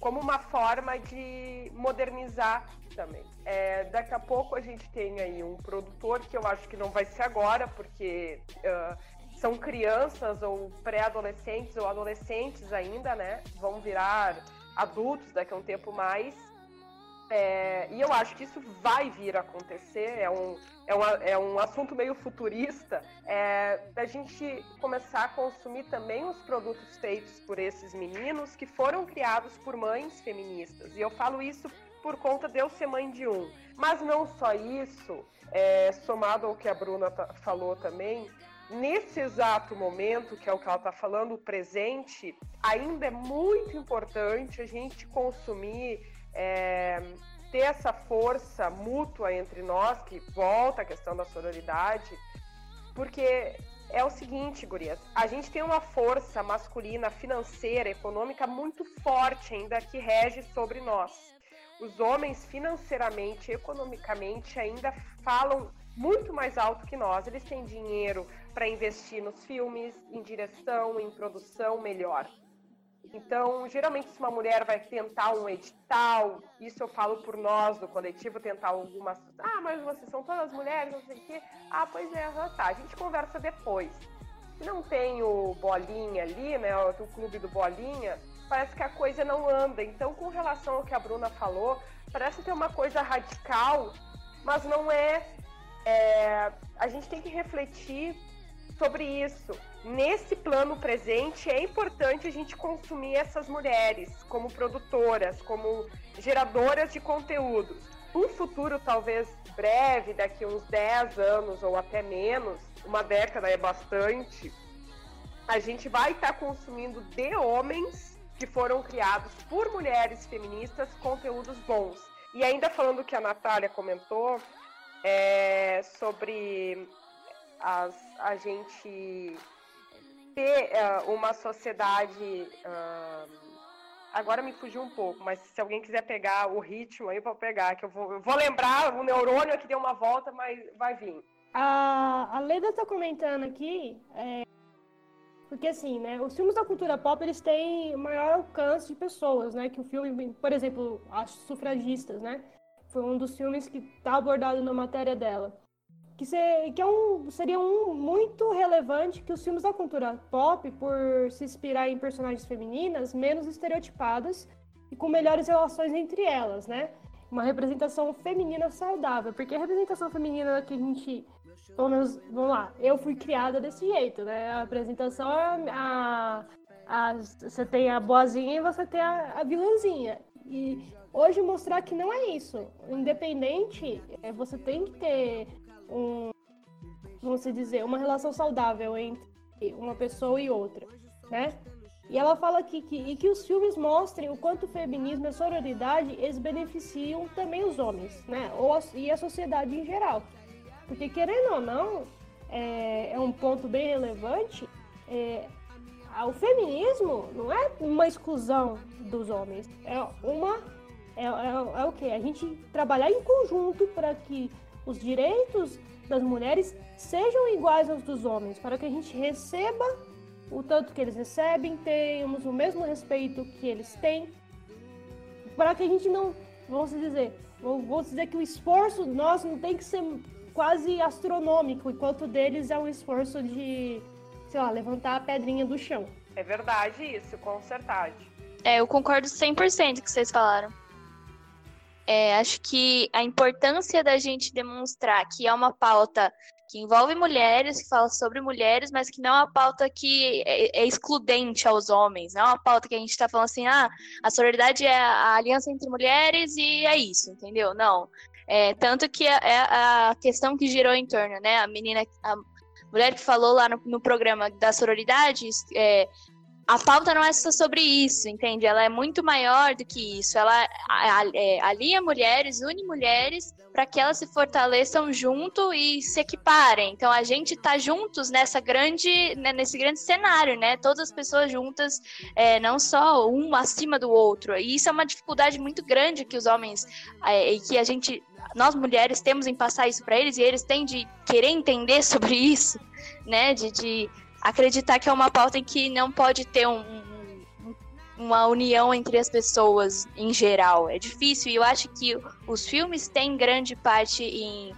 como uma forma de modernizar também. É, daqui a pouco a gente tem aí um produtor que eu acho que não vai ser agora, porque uh, são crianças ou pré-adolescentes ou adolescentes ainda, né? Vão virar adultos daqui a um tempo mais. É, e eu acho que isso vai vir a acontecer, é um, é, uma, é um assunto meio futurista, é, da gente começar a consumir também os produtos feitos por esses meninos que foram criados por mães feministas. E eu falo isso por conta de eu ser mãe de um. Mas não só isso, é, somado ao que a Bruna falou também, nesse exato momento, que é o que ela está falando, o presente, ainda é muito importante a gente consumir é, ter essa força mútua entre nós, que volta a questão da sororidade, porque é o seguinte, gurias, a gente tem uma força masculina, financeira, econômica muito forte ainda que rege sobre nós. Os homens financeiramente, economicamente ainda falam muito mais alto que nós. Eles têm dinheiro para investir nos filmes, em direção, em produção melhor. Então, geralmente, se uma mulher vai tentar um edital, isso eu falo por nós do coletivo, tentar algumas. Ah, mas vocês são todas mulheres, não sei o quê. Ah, pois é, tá. A gente conversa depois. Se não tem o Bolinha ali, né, o clube do Bolinha, parece que a coisa não anda. Então, com relação ao que a Bruna falou, parece ter uma coisa radical, mas não é. é a gente tem que refletir sobre isso. Nesse plano presente, é importante a gente consumir essas mulheres como produtoras, como geradoras de conteúdos. Um futuro talvez breve, daqui uns 10 anos ou até menos, uma década é bastante, a gente vai estar tá consumindo de homens que foram criados por mulheres feministas conteúdos bons. E ainda falando que a Natália comentou é, sobre as, a gente ter uh, uma sociedade. Uh, agora me fugiu um pouco, mas se alguém quiser pegar o ritmo aí, vou pegar, que eu vou, eu vou lembrar, o neurônio aqui deu uma volta, mas vai vir. A, a Leda está comentando aqui, é, porque assim, né, os filmes da cultura pop, eles têm maior alcance de pessoas, né, que o filme, por exemplo, as sufragistas, né, foi um dos filmes que está abordado na matéria dela que, que é um, seria um muito relevante que os filmes da cultura pop, por se inspirar em personagens femininas, menos estereotipadas e com melhores relações entre elas, né? Uma representação feminina saudável, porque a representação feminina que a gente, pelo menos, vamos lá, eu fui criada desse jeito, né? A apresentação a, a, você tem a boazinha e você tem a, a vilãzinha. E hoje mostrar que não é isso. Independente, é, você tem que ter um, vamos dizer, uma relação saudável entre uma pessoa e outra, né? E ela fala aqui que, e que os filmes mostrem o quanto o feminismo e a sororidade eles beneficiam também os homens, né? Ou a, e a sociedade em geral. Porque, querendo ou não, é, é um ponto bem relevante. É, o feminismo não é uma exclusão dos homens, é uma. É, é, é o que? A gente trabalhar em conjunto para que os direitos das mulheres sejam iguais aos dos homens, para que a gente receba o tanto que eles recebem, tenhamos o mesmo respeito que eles têm, para que a gente não, vamos dizer, vamos dizer que o esforço nosso não tem que ser quase astronômico, enquanto deles é um esforço de, sei lá, levantar a pedrinha do chão. É verdade isso, com certeza. É, eu concordo 100% com o que vocês falaram. É, acho que a importância da gente demonstrar que é uma pauta que envolve mulheres, que fala sobre mulheres, mas que não é uma pauta que é, é excludente aos homens, não é uma pauta que a gente está falando assim, ah, a sororidade é a aliança entre mulheres e é isso, entendeu? Não. É, tanto que é, é a questão que girou em torno, né? A menina, a mulher que falou lá no, no programa da sororidade, é, a pauta não é só sobre isso, entende? Ela é muito maior do que isso. Ela é, alinha mulheres, une mulheres para que elas se fortaleçam junto e se equiparem. Então a gente está juntos nessa grande, né, nesse grande cenário, né? Todas as pessoas juntas, é, não só um acima do outro. E isso é uma dificuldade muito grande que os homens é, e que a gente, nós mulheres temos em passar isso para eles e eles têm de querer entender sobre isso, né? de, de acreditar que é uma pauta em que não pode ter um, um, uma união entre as pessoas em geral. É difícil e eu acho que os filmes têm grande parte em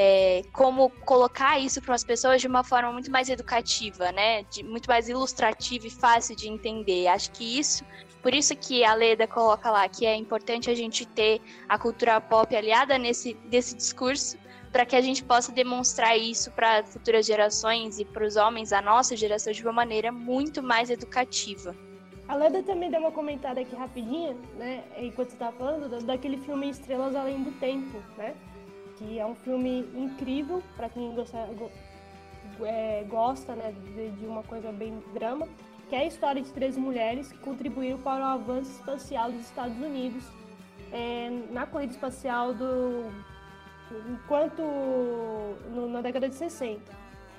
é, como colocar isso para as pessoas de uma forma muito mais educativa, né? De, muito mais ilustrativa e fácil de entender. Acho que isso, por isso que a Leda coloca lá que é importante a gente ter a cultura pop aliada nesse desse discurso, para que a gente possa demonstrar isso para futuras gerações e para os homens, a nossa geração, de uma maneira muito mais educativa. A Leda também deu uma comentada aqui rapidinha, né, enquanto você estava falando, daquele filme Estrelas Além do Tempo, né, que é um filme incrível para quem gosta, é, gosta né, de, de uma coisa bem drama, que é a história de três mulheres que contribuíram para o avanço espacial dos Estados Unidos é, na corrida espacial do enquanto no, na década de 60.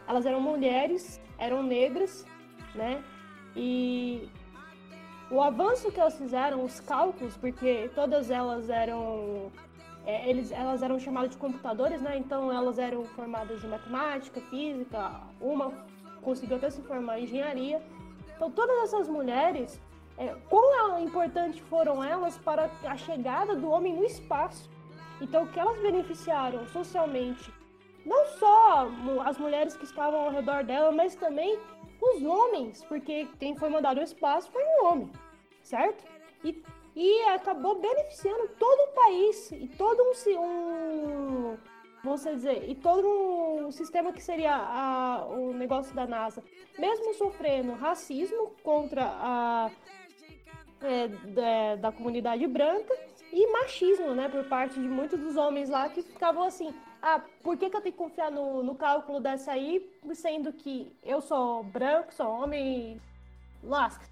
Elas eram mulheres, eram negras, né? E o avanço que elas fizeram, os cálculos, porque todas elas eram é, eles, elas eram chamadas de computadores, né? Então elas eram formadas em matemática, física, uma conseguiu até se formar em engenharia. Então todas essas mulheres, é, quão importante foram elas para a chegada do homem no espaço? Então, que elas beneficiaram socialmente, não só as mulheres que estavam ao redor dela, mas também os homens, porque quem foi mandado ao espaço foi um homem, certo? E, e acabou beneficiando todo o país e todo um, um vamos dizer, e todo um sistema que seria a, o negócio da NASA, mesmo sofrendo racismo contra a é, da, da comunidade branca, e machismo, né, por parte de muitos dos homens lá que ficavam assim: ah, por que, que eu tenho que confiar no, no cálculo dessa aí, sendo que eu sou branco, sou homem lasca?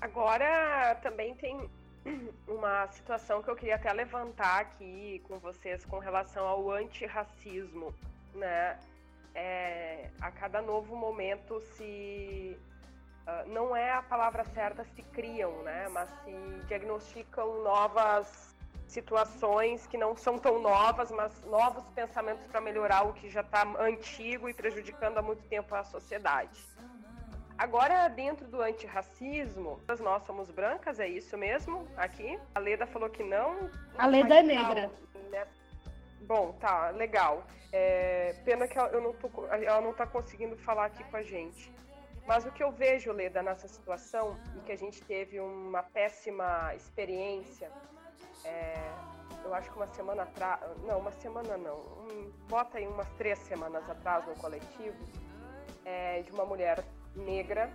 Agora também tem uma situação que eu queria até levantar aqui com vocês com relação ao antirracismo, né? É, a cada novo momento se ah, não é a palavra certa se criam, né? Mas se diagnosticam novas situações que não são tão novas, mas novos pensamentos para melhorar o que já está antigo e prejudicando há muito tempo a sociedade. Agora, dentro do antirracismo, nós somos brancas, é isso mesmo? Aqui? A Leda falou que não. A Leda é negra. Né? Bom, tá, legal. É, pena que ela, eu não tô, ela não está conseguindo falar aqui com a gente. Mas o que eu vejo, Leda, nessa situação, e que a gente teve uma péssima experiência, é, eu acho que uma semana atrás, não, uma semana não, um, bota aí umas três semanas atrás no coletivo, é, de uma mulher negra,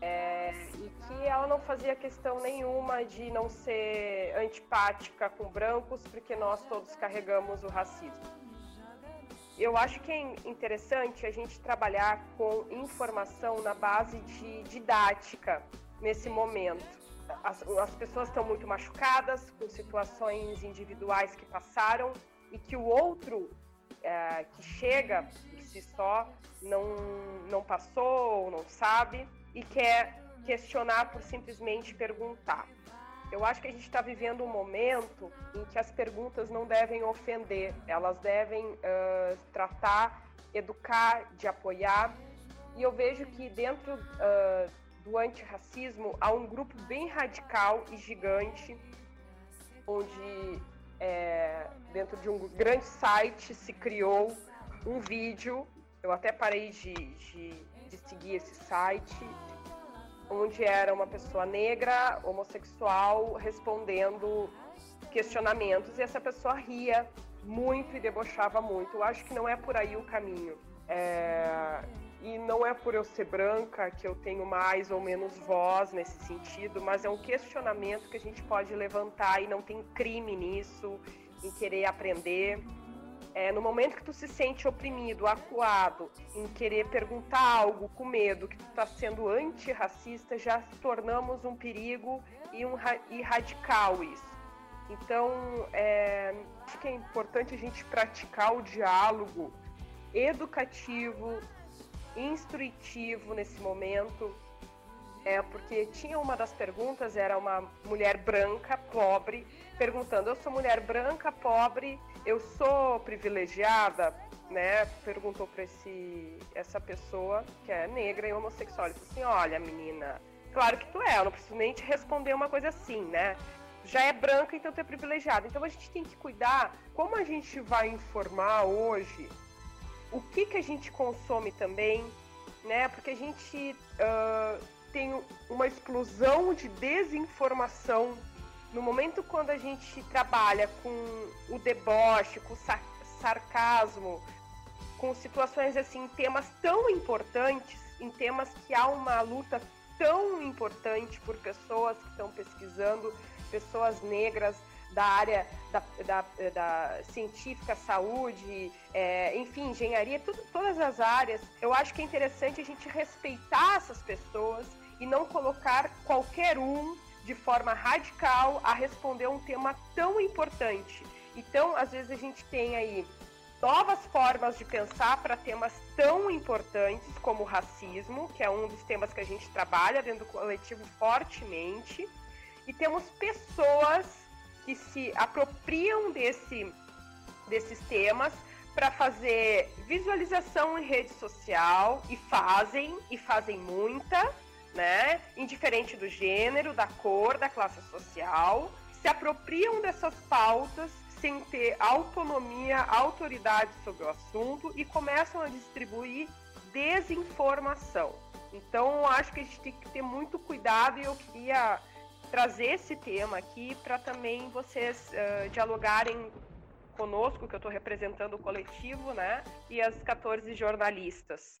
é, e que ela não fazia questão nenhuma de não ser antipática com brancos, porque nós todos carregamos o racismo eu acho que é interessante a gente trabalhar com informação na base de didática nesse momento. As, as pessoas estão muito machucadas com situações individuais que passaram e que o outro é, que chega por si só não, não passou ou não sabe e quer questionar por simplesmente perguntar. Eu acho que a gente está vivendo um momento em que as perguntas não devem ofender, elas devem uh, tratar, educar, de apoiar. E eu vejo que dentro uh, do antirracismo há um grupo bem radical e gigante, onde é, dentro de um grande site se criou um vídeo. Eu até parei de, de, de seguir esse site, onde era uma pessoa negra, homossexual, respondendo questionamentos e essa pessoa ria muito e debochava muito. Eu acho que não é por aí o caminho. É... E não é por eu ser branca que eu tenho mais ou menos voz nesse sentido, mas é um questionamento que a gente pode levantar e não tem crime nisso, em querer aprender. É, no momento que tu se sente oprimido, acuado, em querer perguntar algo com medo que tu está sendo antirracista, já tornamos um perigo e, um, e radical isso. Então, é, acho que é importante a gente praticar o diálogo educativo, instrutivo nesse momento, é porque tinha uma das perguntas, era uma mulher branca, pobre, perguntando: Eu sou mulher branca, pobre, eu sou privilegiada? Né? Perguntou para essa pessoa que é negra e homossexual. Ele falou assim: Olha, menina, claro que tu é, eu não preciso nem te responder uma coisa assim, né? Já é branca, então tu é privilegiada. Então a gente tem que cuidar como a gente vai informar hoje o que, que a gente consome também, né? Porque a gente. Uh, tem uma explosão de desinformação no momento quando a gente trabalha com o deboche, com o sarcasmo, com situações assim, temas tão importantes, em temas que há uma luta tão importante por pessoas que estão pesquisando, pessoas negras da área da, da, da científica, saúde, é, enfim, engenharia, tudo, todas as áreas. Eu acho que é interessante a gente respeitar essas pessoas e não colocar qualquer um de forma radical a responder um tema tão importante. Então, às vezes a gente tem aí novas formas de pensar para temas tão importantes como o racismo, que é um dos temas que a gente trabalha dentro do coletivo fortemente, e temos pessoas que se apropriam desse, desses temas para fazer visualização em rede social e fazem, e fazem muita, né? Indiferente do gênero, da cor, da classe social, se apropriam dessas pautas sem ter autonomia, autoridade sobre o assunto e começam a distribuir desinformação. Então, acho que a gente tem que ter muito cuidado e eu queria trazer esse tema aqui para também vocês uh, dialogarem conosco, que eu estou representando o coletivo, né? E as 14 jornalistas.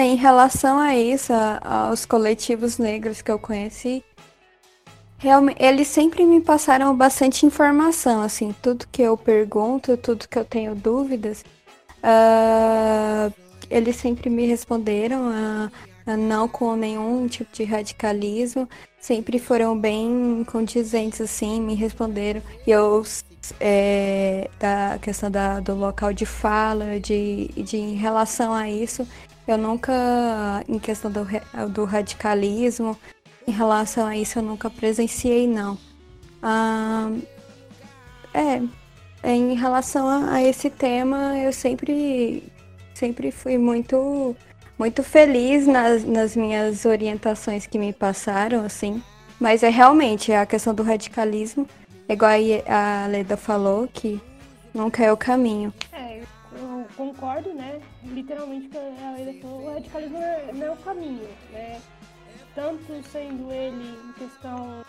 É, em relação a isso, aos coletivos negros que eu conheci, realmente eles sempre me passaram bastante informação, assim, tudo que eu pergunto, tudo que eu tenho dúvidas, uh, eles sempre me responderam, uh, uh, não com nenhum tipo de radicalismo, sempre foram bem condizentes, assim, me responderam, e eu é, da questão da, do local de fala, de, de em relação a isso, eu nunca, em questão do, do radicalismo, em relação a isso, eu nunca presenciei, não. Ah, é, em relação a, a, esse tema, eu sempre, sempre fui muito, muito feliz nas, nas minhas orientações que me passaram, assim. Mas é realmente a questão do radicalismo, igual a Leda falou, que nunca é o caminho. É, eu concordo, né? Literalmente que a Leila falou, o radicalismo é, não é o caminho, né? Tanto sendo ele em questão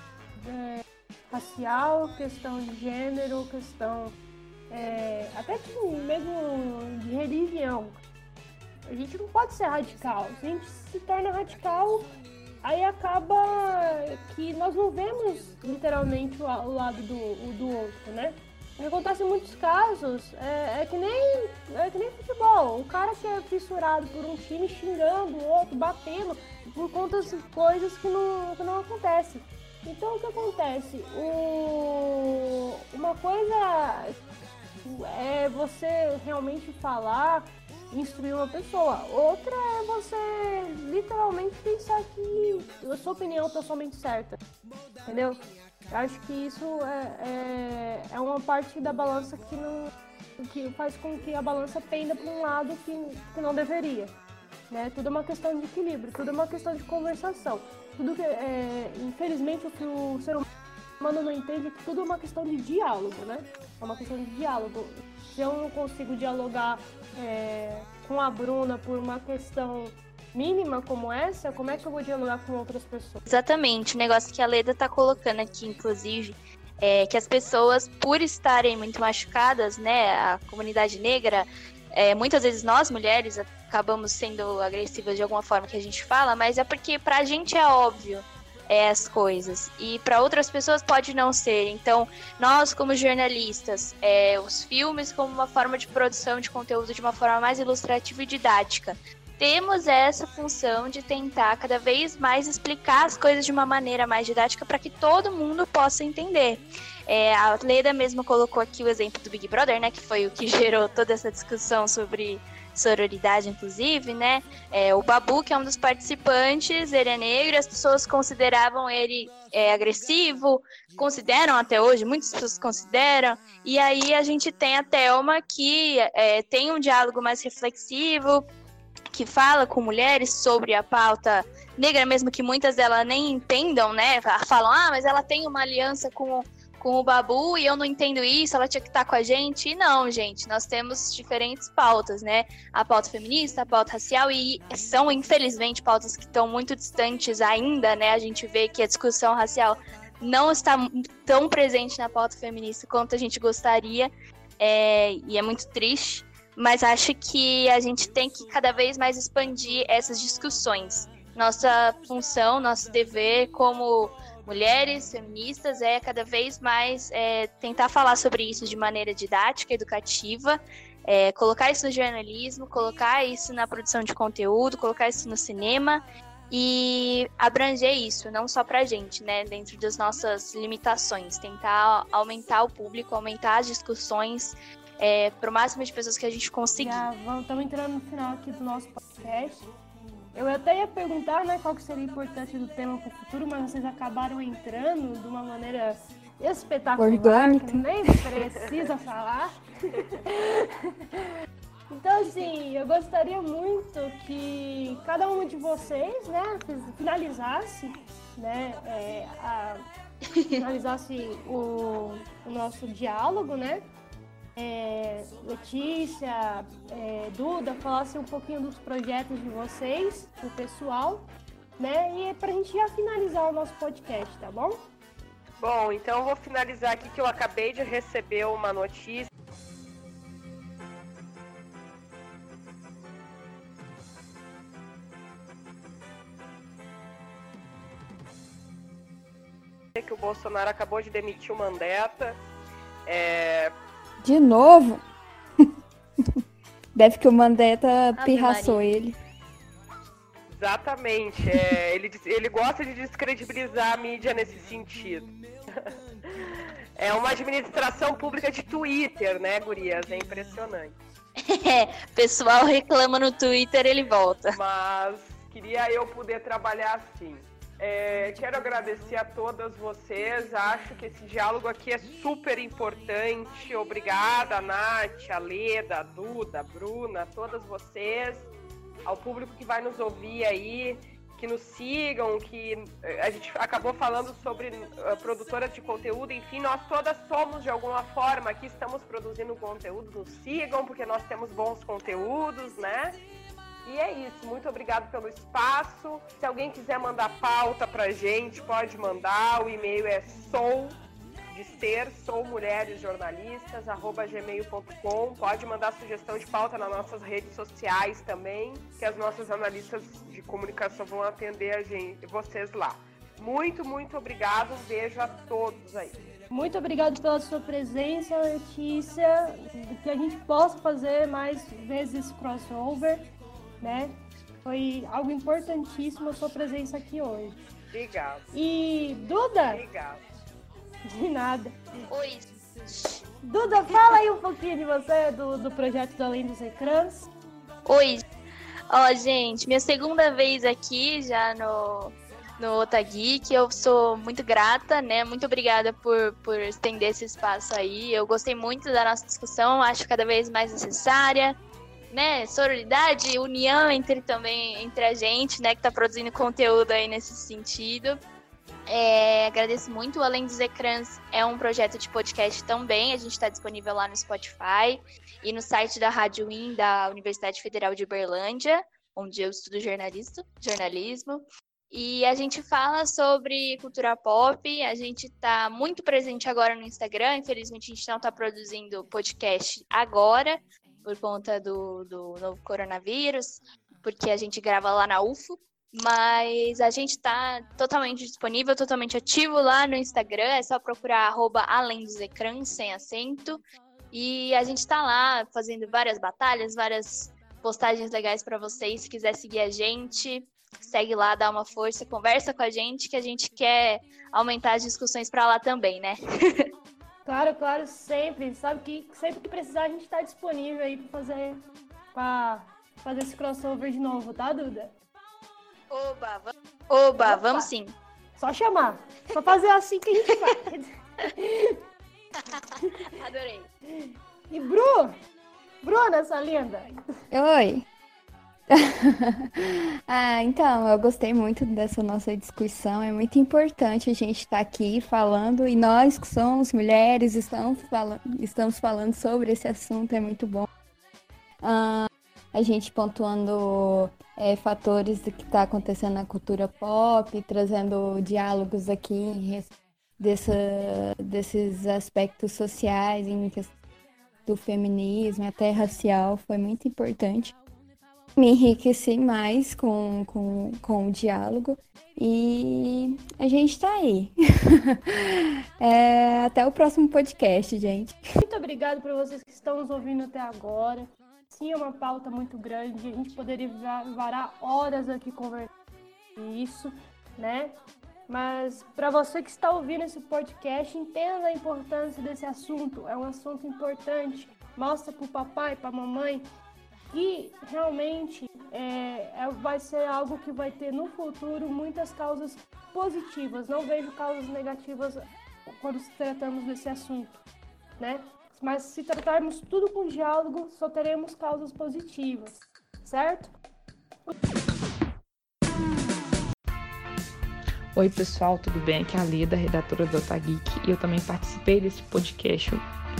é, racial, questão de gênero, questão é, até tipo, mesmo de religião. A gente não pode ser radical. Se a gente se torna radical, aí acaba que nós não vemos literalmente o, o lado do, do outro, né? Acontece em muitos casos é, é, que nem, é que nem futebol. O cara que é fissurado por um time xingando o outro, batendo, por conta de coisas que não, que não acontecem. Então o que acontece? O... Uma coisa é você realmente falar, instruir uma pessoa. Outra é você literalmente pensar que a sua opinião está somente certa. Entendeu? Acho que isso é, é, é, uma parte da balança que não que faz com que a balança penda para um lado que, que não deveria. né? Tudo é uma questão de equilíbrio, tudo é uma questão de conversação. Tudo que, é, infelizmente, o que o ser humano não entende é que tudo é uma questão de diálogo, né? É uma questão de diálogo. Se eu não consigo dialogar é, com a Bruna por uma questão mínima como essa, como é que eu vou dialogar com outras pessoas? Exatamente, o negócio que a Leda tá colocando aqui, inclusive, é que as pessoas, por estarem muito machucadas, né, a comunidade negra, é, muitas vezes nós mulheres acabamos sendo agressivas de alguma forma que a gente fala, mas é porque pra gente é óbvio é, as coisas e para outras pessoas pode não ser. Então, nós como jornalistas, é, os filmes como uma forma de produção de conteúdo de uma forma mais ilustrativa e didática, temos essa função de tentar cada vez mais explicar as coisas de uma maneira mais didática para que todo mundo possa entender. É, a Leda mesmo colocou aqui o exemplo do Big Brother, né, que foi o que gerou toda essa discussão sobre sororidade, inclusive, né? É, o Babu, que é um dos participantes, ele é negro, as pessoas consideravam ele é, agressivo, consideram até hoje, muitas pessoas consideram, e aí a gente tem a Thelma, que é, tem um diálogo mais reflexivo, que fala com mulheres sobre a pauta negra, mesmo que muitas delas nem entendam, né? Falam, ah, mas ela tem uma aliança com, com o Babu e eu não entendo isso, ela tinha que estar com a gente. E não, gente, nós temos diferentes pautas, né? A pauta feminista, a pauta racial, e são, infelizmente, pautas que estão muito distantes ainda, né? A gente vê que a discussão racial não está tão presente na pauta feminista quanto a gente gostaria, é, e é muito triste mas acho que a gente tem que cada vez mais expandir essas discussões. Nossa função, nosso dever como mulheres feministas é cada vez mais é, tentar falar sobre isso de maneira didática, educativa, é, colocar isso no jornalismo, colocar isso na produção de conteúdo, colocar isso no cinema e abranger isso, não só para a gente, né, dentro das nossas limitações, tentar aumentar o público, aumentar as discussões, é, para o máximo de pessoas que a gente conseguir. Já estamos entrando no final aqui do nosso podcast. Eu até ia perguntar né, qual que seria a importância do tema para o futuro, mas vocês acabaram entrando de uma maneira espetacular, Orgânica. que nem precisa falar. Então, assim, eu gostaria muito que cada um de vocês, né, finalizasse, né, é, a, finalizasse o, o nosso diálogo, né, é, Letícia, é, Duda, falassem um pouquinho dos projetos de vocês, do pessoal, né? E para a gente já finalizar o nosso podcast, tá bom? Bom, então vou finalizar aqui que eu acabei de receber uma notícia. que o Bolsonaro acabou de demitir o Mandetta é, de novo? Deve que o Mandetta pirraçou Maria. ele. Exatamente. É, ele, ele gosta de descredibilizar a mídia nesse sentido. É uma administração pública de Twitter, né, Gurias? É impressionante. É, pessoal reclama no Twitter, ele volta. Mas queria eu poder trabalhar assim. É, quero agradecer a todas vocês. Acho que esse diálogo aqui é super importante. Obrigada, Nath, a Leda, a Duda, a Bruna, a todas vocês, ao público que vai nos ouvir aí, que nos sigam, que eh, a gente acabou falando sobre uh, produtoras de conteúdo. Enfim, nós todas somos de alguma forma aqui, estamos produzindo conteúdo. Nos sigam, porque nós temos bons conteúdos, né? E é isso. Muito obrigado pelo espaço. Se alguém quiser mandar pauta pra gente, pode mandar. O e-mail é sou de ser, sou mulheres jornalistas, arroba gmail.com. Pode mandar sugestão de pauta nas nossas redes sociais também, que as nossas analistas de comunicação vão atender a gente, vocês lá. Muito, muito obrigado. Um beijo a todos aí. Muito obrigado pela sua presença, Letícia. Que a gente possa fazer mais vezes crossover né? Foi algo importantíssimo a sua presença aqui hoje. Obrigado. E Duda? Obrigado. De nada. Oi. Duda, fala aí um pouquinho de você, do, do projeto do Além dos Ecrãs. Oi. Ó, oh, gente, minha segunda vez aqui já no, no Otageek. Eu sou muito grata, né? Muito obrigada por, por estender esse espaço aí. Eu gostei muito da nossa discussão, acho cada vez mais necessária. Né, sororidade, união entre também entre a gente, né, que está produzindo conteúdo aí nesse sentido. É, agradeço muito. Além dos Ecrãs é um projeto de podcast também. A gente está disponível lá no Spotify e no site da Rádio In da Universidade Federal de Uberlândia, onde eu estudo jornalista, jornalismo. E a gente fala sobre cultura pop. A gente está muito presente agora no Instagram. Infelizmente, a gente não está produzindo podcast agora, por conta do, do novo coronavírus, porque a gente grava lá na UFO. Mas a gente está totalmente disponível, totalmente ativo lá no Instagram. É só procurar arroba além dos ecrãs, sem acento. E a gente está lá fazendo várias batalhas, várias postagens legais para vocês. Se quiser seguir a gente, segue lá, dá uma força, conversa com a gente, que a gente quer aumentar as discussões para lá também, né? claro, claro, sempre. Sabe que sempre que precisar a gente está disponível aí para fazer, pra fazer esse crossover de novo, tá, Duda? Oba, Oba, Opa. vamos sim. Só chamar. Só fazer assim que a gente faz. Adorei. E Bru? Bruna, essa linda. Oi. ah, então, eu gostei muito dessa nossa discussão. É muito importante a gente estar tá aqui falando, e nós que somos mulheres estamos, falando, estamos falando sobre esse assunto, é muito bom. Ah, a gente pontuando é, fatores do que está acontecendo na cultura pop, trazendo diálogos aqui dessa, desses aspectos sociais, em do feminismo, até racial, foi muito importante. Me enriqueci mais com, com, com o diálogo e a gente está aí. é, até o próximo podcast, gente. Muito obrigada por vocês que estão nos ouvindo até agora sim é uma pauta muito grande, a gente poderia varar horas aqui conversando isso, né? Mas para você que está ouvindo esse podcast, entenda a importância desse assunto. É um assunto importante. Mostra para o papai, para a mamãe que realmente é, é, vai ser algo que vai ter no futuro muitas causas positivas. Não vejo causas negativas quando se tratamos desse assunto, né? mas se tratarmos tudo com diálogo, só teremos causas positivas, certo? Oi pessoal, tudo bem? Aqui é a Leda, redatora do Otageek, e eu também participei desse podcast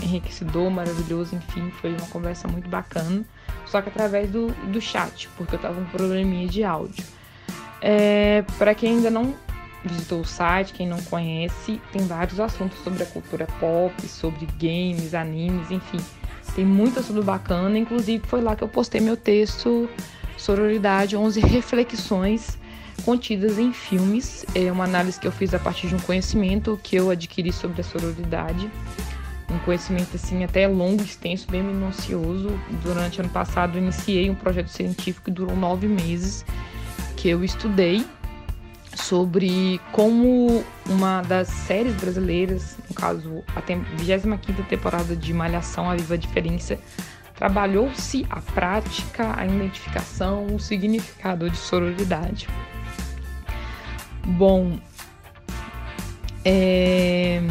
enriquecedor, maravilhoso, enfim, foi uma conversa muito bacana, só que através do, do chat, porque eu tava com um probleminha de áudio. É, para quem ainda não visitou o site, quem não conhece, tem vários assuntos sobre a cultura pop, sobre games, animes, enfim. Tem muito assunto bacana, inclusive foi lá que eu postei meu texto Sororidade, 11 reflexões contidas em filmes. É uma análise que eu fiz a partir de um conhecimento que eu adquiri sobre a sororidade. Um conhecimento assim até longo, extenso, bem minucioso. Durante ano passado iniciei um projeto científico que durou nove meses, que eu estudei sobre como uma das séries brasileiras, no caso a 25 temporada de Malhação, A Viva Diferença, trabalhou-se a prática, a identificação, o significado de sororidade. Bom, é...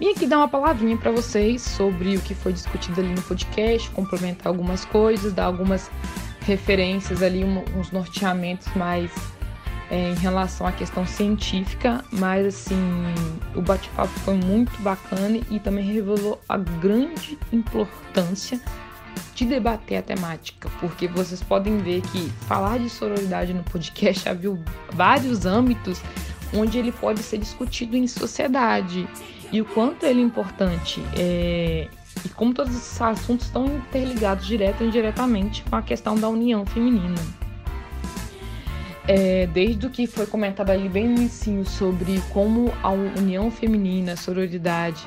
vim aqui dar uma palavrinha para vocês sobre o que foi discutido ali no podcast, complementar algumas coisas, dar algumas referências ali, uns norteamentos mais é, em relação à questão científica, mas assim, o bate-papo foi muito bacana e também revelou a grande importância de debater a temática, porque vocês podem ver que falar de sororidade no podcast abriu vários âmbitos onde ele pode ser discutido em sociedade e o quanto ele é importante é, e como todos esses assuntos estão interligados direto ou indiretamente com a questão da união feminina é, desde o que foi comentado ali bem no início sobre como a união feminina, a sororidade,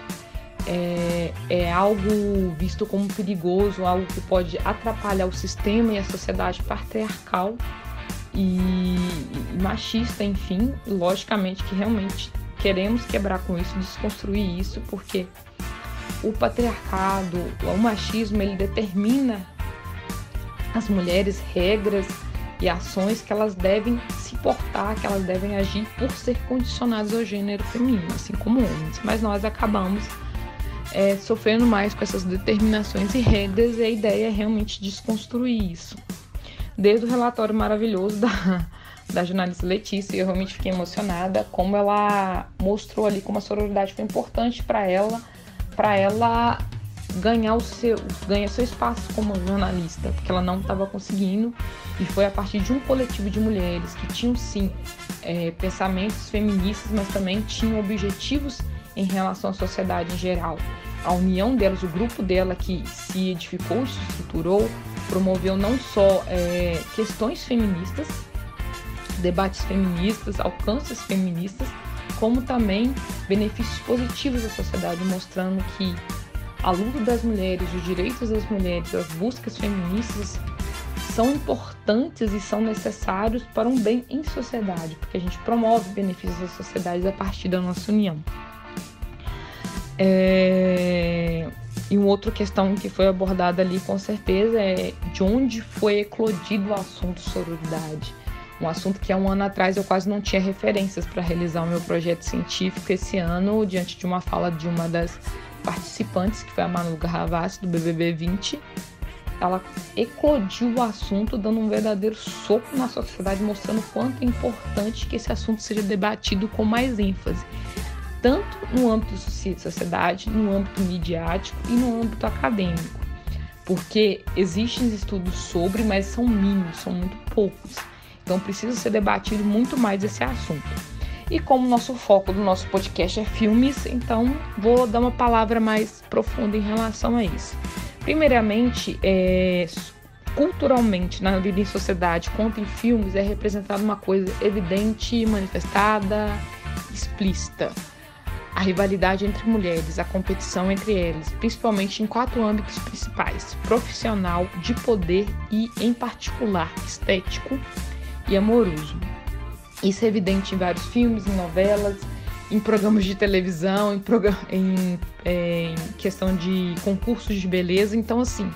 é, é, algo visto como perigoso, algo que pode atrapalhar o sistema e a sociedade patriarcal e, e machista, enfim. Logicamente que realmente queremos quebrar com isso, desconstruir isso, porque o patriarcado, o machismo, ele determina as mulheres regras e ações que elas devem se portar, que elas devem agir por ser condicionadas ao gênero feminino, assim como homens. Mas nós acabamos é, sofrendo mais com essas determinações e regras, e a ideia é realmente desconstruir isso. Desde o relatório maravilhoso da, da jornalista Letícia, eu realmente fiquei emocionada como ela mostrou ali como a sororidade foi importante para ela, para ela ganhar o seu ganhar seu espaço como jornalista, porque ela não estava conseguindo e foi a partir de um coletivo de mulheres que tinham sim é, pensamentos feministas, mas também tinham objetivos em relação à sociedade em geral. A união delas, o grupo dela que se edificou, se estruturou, promoveu não só é, questões feministas, debates feministas, alcances feministas, como também benefícios positivos à sociedade, mostrando que a luta das mulheres, os direitos das mulheres, as buscas feministas são importantes e são necessários para um bem em sociedade, porque a gente promove benefícios à sociedade a partir da nossa união. É... E uma outra questão que foi abordada ali com certeza é de onde foi eclodido o assunto sororidade. Um assunto que há um ano atrás eu quase não tinha referências para realizar o meu projeto científico esse ano, diante de uma fala de uma das participantes, que foi a Manu Garravassi, do BBB 20, ela eclodiu o assunto, dando um verdadeiro soco na sociedade, mostrando o quanto é importante que esse assunto seja debatido com mais ênfase, tanto no âmbito da sociedade, no âmbito midiático e no âmbito acadêmico. Porque existem estudos sobre, mas são mínimos, são muito poucos. Então precisa ser debatido muito mais esse assunto. E como nosso foco do nosso podcast é filmes, então vou dar uma palavra mais profunda em relação a isso. Primeiramente, é, culturalmente, na vida em sociedade, quanto em filmes, é representada uma coisa evidente, manifestada, explícita. A rivalidade entre mulheres, a competição entre elas, principalmente em quatro âmbitos principais: profissional, de poder e, em particular, estético e amoroso. Isso é evidente em vários filmes, em novelas, em programas de televisão, em, é, em questão de concursos de beleza. Então, assim,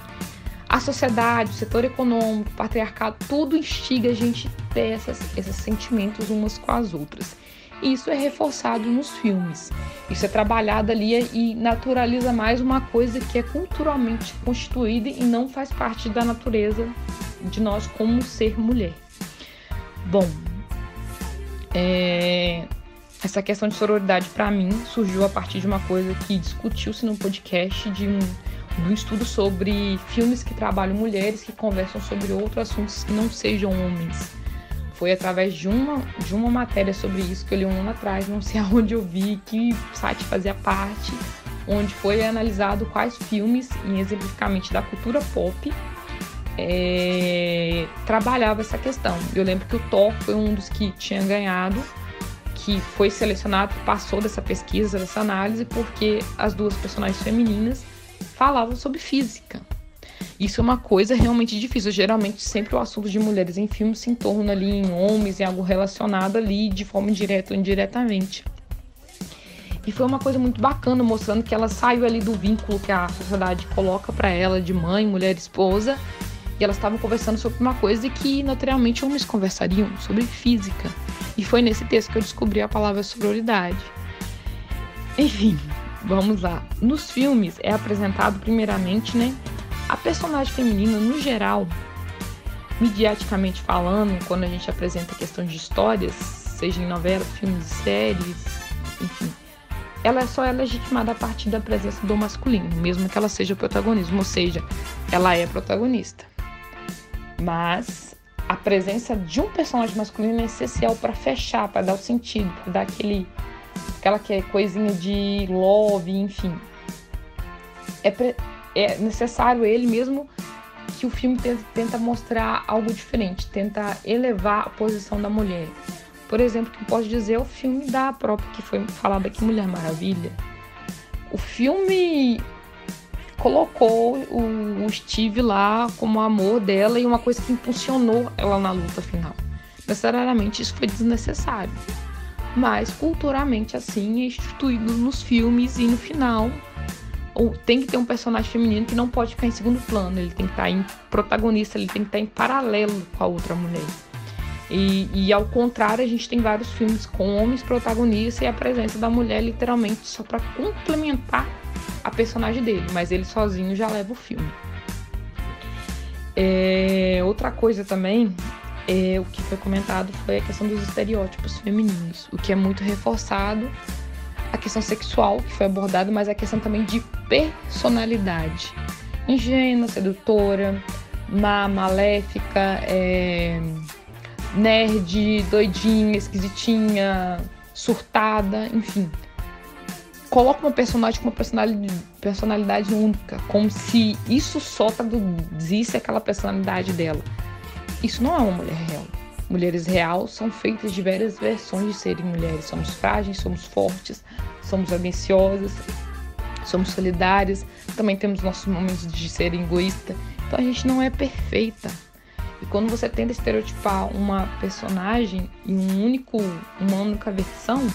a sociedade, o setor econômico, o patriarcado, tudo instiga a gente a ter essas, esses sentimentos umas com as outras. E isso é reforçado nos filmes. Isso é trabalhado ali e naturaliza mais uma coisa que é culturalmente constituída e não faz parte da natureza de nós como ser mulher. Bom, é, essa questão de sororidade, para mim, surgiu a partir de uma coisa que discutiu-se no podcast de um, estudo sobre filmes que trabalham mulheres que conversam sobre outros assuntos que não sejam homens. Foi através de uma, de uma matéria sobre isso que eu li um ano atrás, não sei aonde eu vi, que site fazia parte, onde foi analisado quais filmes, em exemplificamente da cultura pop, é, trabalhava essa questão. Eu lembro que o Thor foi um dos que tinha ganhado, que foi selecionado, passou dessa pesquisa, dessa análise, porque as duas personagens femininas falavam sobre física. Isso é uma coisa realmente difícil. Geralmente, sempre o assunto de mulheres em filmes se entorna ali em homens, em algo relacionado ali de forma direta ou indiretamente. E foi uma coisa muito bacana, mostrando que ela saiu ali do vínculo que a sociedade coloca para ela de mãe, mulher, esposa, e elas estavam conversando sobre uma coisa que naturalmente homens conversariam, sobre física. E foi nesse texto que eu descobri a palavra sororidade. Enfim, vamos lá. Nos filmes é apresentado primeiramente, né, a personagem feminina no geral, mediaticamente falando, quando a gente apresenta a questão de histórias, seja em novelas, filmes séries, enfim, ela só é legitimada a partir da presença do masculino, mesmo que ela seja protagonismo, ou seja, ela é protagonista. Mas a presença de um personagem masculino é essencial para fechar, para dar o sentido, para dar aquele aquela que é coisinha de love, enfim. É, pre, é necessário ele mesmo que o filme tenta, tenta mostrar algo diferente, tenta elevar a posição da mulher. Por exemplo, que posso dizer é o filme da própria que foi falado aqui, Mulher Maravilha. O filme colocou o, o Steve lá como amor dela e uma coisa que impulsionou ela na luta final. Necessariamente isso foi desnecessário. Mas culturalmente assim é instituído nos filmes e no final tem que ter um personagem feminino que não pode ficar em segundo plano, ele tem que estar em protagonista, ele tem que estar em paralelo com a outra mulher. E, e, ao contrário, a gente tem vários filmes com homens protagonistas e a presença da mulher literalmente só para complementar a personagem dele, mas ele sozinho já leva o filme. É, outra coisa também, é, o que foi comentado foi a questão dos estereótipos femininos, o que é muito reforçado, a questão sexual que foi abordada, mas a questão também de personalidade. Ingênua, sedutora, má, maléfica, é, nerd, doidinha, esquisitinha, surtada, enfim. Coloca uma personagem com uma personalidade, única, como se isso só traduzisse aquela personalidade dela. Isso não é uma mulher real. Mulheres real são feitas de várias versões de serem mulheres. Somos frágeis, somos fortes, somos ambiciosas, somos solidárias, também temos nossos momentos de ser egoísta. Então a gente não é perfeita. E quando você tenta estereotipar uma personagem em um único, uma única versão,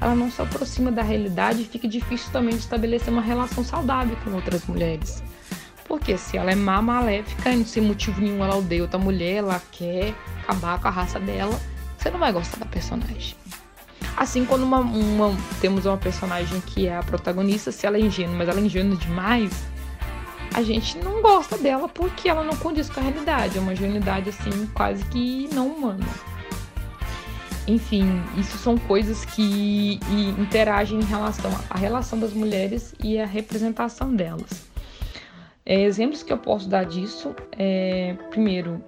ela não se aproxima da realidade e fica difícil também de estabelecer uma relação saudável com outras mulheres. Porque se ela é má, maléfica, e sem motivo nenhum ela odeia outra mulher, ela quer acabar com a raça dela, você não vai gostar da personagem. Assim, quando uma, uma, temos uma personagem que é a protagonista, se ela é ingênua, mas ela é ingênua demais, a gente não gosta dela porque ela não condiz com a realidade. É uma ingenuidade, assim, quase que não humana. Enfim, isso são coisas que interagem em relação à relação das mulheres e a representação delas. É, exemplos que eu posso dar disso é, primeiro,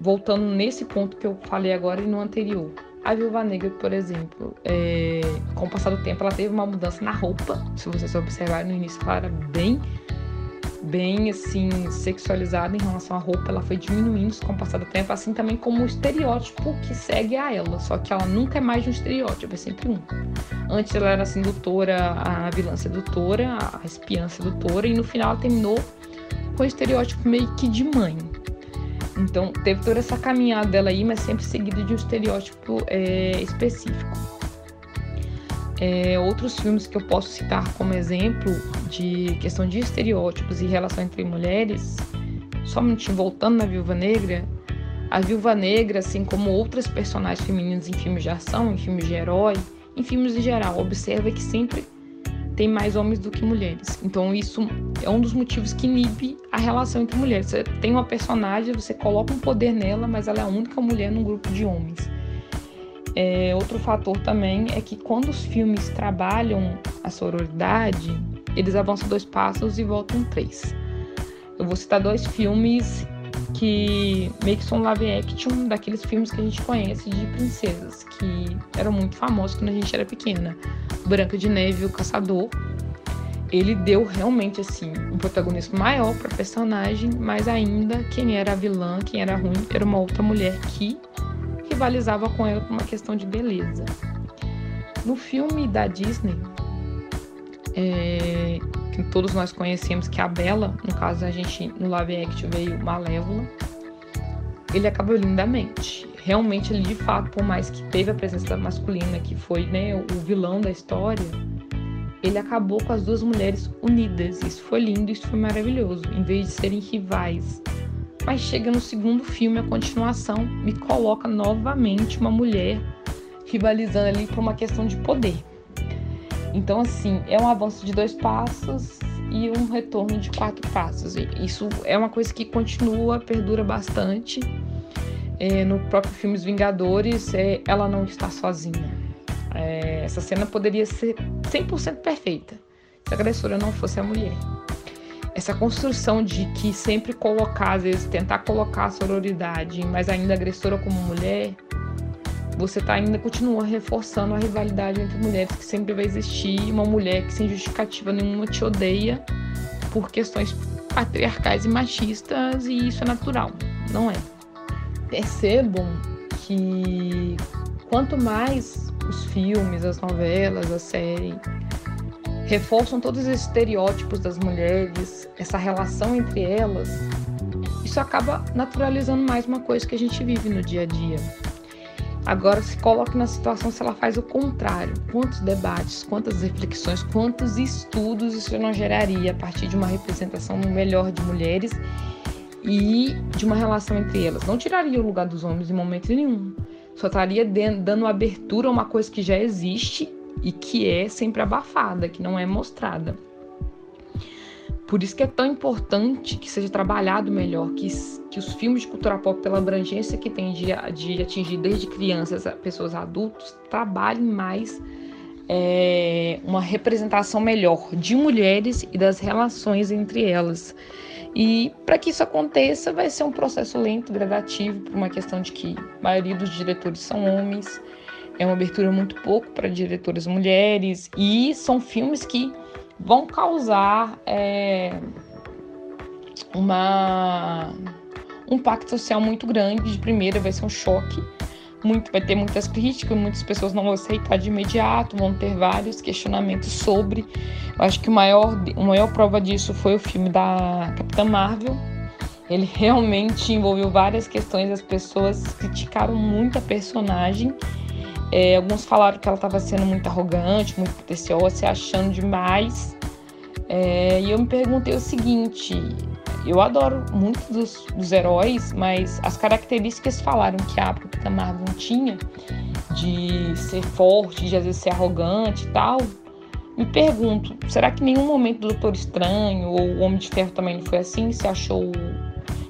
voltando nesse ponto que eu falei agora e no anterior. A Viúva Negra, por exemplo, é, com o passar do tempo, ela teve uma mudança na roupa. Se vocês observarem no início, ela era bem bem assim sexualizada em relação à roupa, ela foi diminuindo com o passar do tempo, assim também como o estereótipo que segue a ela, só que ela nunca é mais um estereótipo, é sempre um. Antes ela era assim, doutora, a vilã sedutora, a espiã sedutora, e no final ela terminou com o estereótipo meio que de mãe. Então teve toda essa caminhada dela aí, mas sempre seguido de um estereótipo é, específico. É, outros filmes que eu posso citar como exemplo de questão de estereótipos e relação entre mulheres, somente voltando na Viúva Negra, a Viúva Negra, assim como outras personagens femininas em filmes de ação, em filmes de herói, em filmes em geral, observa que sempre tem mais homens do que mulheres. Então isso é um dos motivos que inibe a relação entre mulheres. Você tem uma personagem, você coloca um poder nela, mas ela é a única mulher num grupo de homens. É, outro fator também é que quando os filmes trabalham a sororidade, eles avançam dois passos e voltam três. Eu vou citar dois filmes que meio que são live action daqueles filmes que a gente conhece de princesas, que eram muito famosos quando a gente era pequena. Branca de Neve e o Caçador. Ele deu realmente assim um protagonismo maior para personagem, mas ainda quem era a vilã, quem era ruim, era uma outra mulher que rivalizava com ela por uma questão de beleza. No filme da Disney, é, que todos nós conhecemos, que é a Bela, no caso a gente no live action veio Malévola, ele acabou lindamente. Realmente ele de fato, por mais que teve a presença masculina, que foi né, o vilão da história, ele acabou com as duas mulheres unidas. Isso foi lindo, isso foi maravilhoso. Em vez de serem rivais, mas chega no segundo filme, a continuação, me coloca novamente uma mulher rivalizando ali por uma questão de poder. Então, assim, é um avanço de dois passos e um retorno de quatro passos. Isso é uma coisa que continua, perdura bastante. É, no próprio filme Os Vingadores, é, ela não está sozinha. É, essa cena poderia ser 100% perfeita se a agressora não fosse a mulher essa construção de que sempre colocar, às vezes tentar colocar a sororidade, mas ainda agressora como mulher, você tá ainda continua reforçando a rivalidade entre mulheres que sempre vai existir, uma mulher que sem justificativa nenhuma te odeia por questões patriarcais e machistas e isso é natural, não é? Percebam que quanto mais os filmes, as novelas, a série reforçam todos os estereótipos das mulheres, essa relação entre elas, isso acaba naturalizando mais uma coisa que a gente vive no dia a dia. Agora se coloque na situação se ela faz o contrário. Quantos debates, quantas reflexões, quantos estudos isso não geraria a partir de uma representação melhor de mulheres e de uma relação entre elas? Não tiraria o lugar dos homens em momento nenhum. Só estaria dando abertura a uma coisa que já existe e que é sempre abafada, que não é mostrada. Por isso que é tão importante que seja trabalhado melhor, que, que os filmes de cultura pop, pela abrangência que tem de, de atingir desde crianças a pessoas adultas, trabalhem mais é, uma representação melhor de mulheres e das relações entre elas. E para que isso aconteça, vai ser um processo lento, gradativo, por uma questão de que a maioria dos diretores são homens, é uma abertura muito pouco para diretoras mulheres, e são filmes que vão causar é, uma, um impacto social muito grande. De primeira, vai ser um choque. Muito, vai ter muitas críticas, muitas pessoas não vão aceitar de imediato, vão ter vários questionamentos sobre. Eu acho que o maior, a maior prova disso foi o filme da Capitã Marvel. Ele realmente envolveu várias questões, as pessoas criticaram muito a personagem é, alguns falaram que ela estava sendo muito arrogante, muito pretensiosa, se achando demais. É, e eu me perguntei o seguinte: eu adoro muito dos, dos heróis, mas as características que falaram que a Capitã Marvel tinha, de ser forte, de às vezes ser arrogante e tal, me pergunto: será que nenhum momento do Doutor Estranho ou o Homem de Ferro também não foi assim? Se achou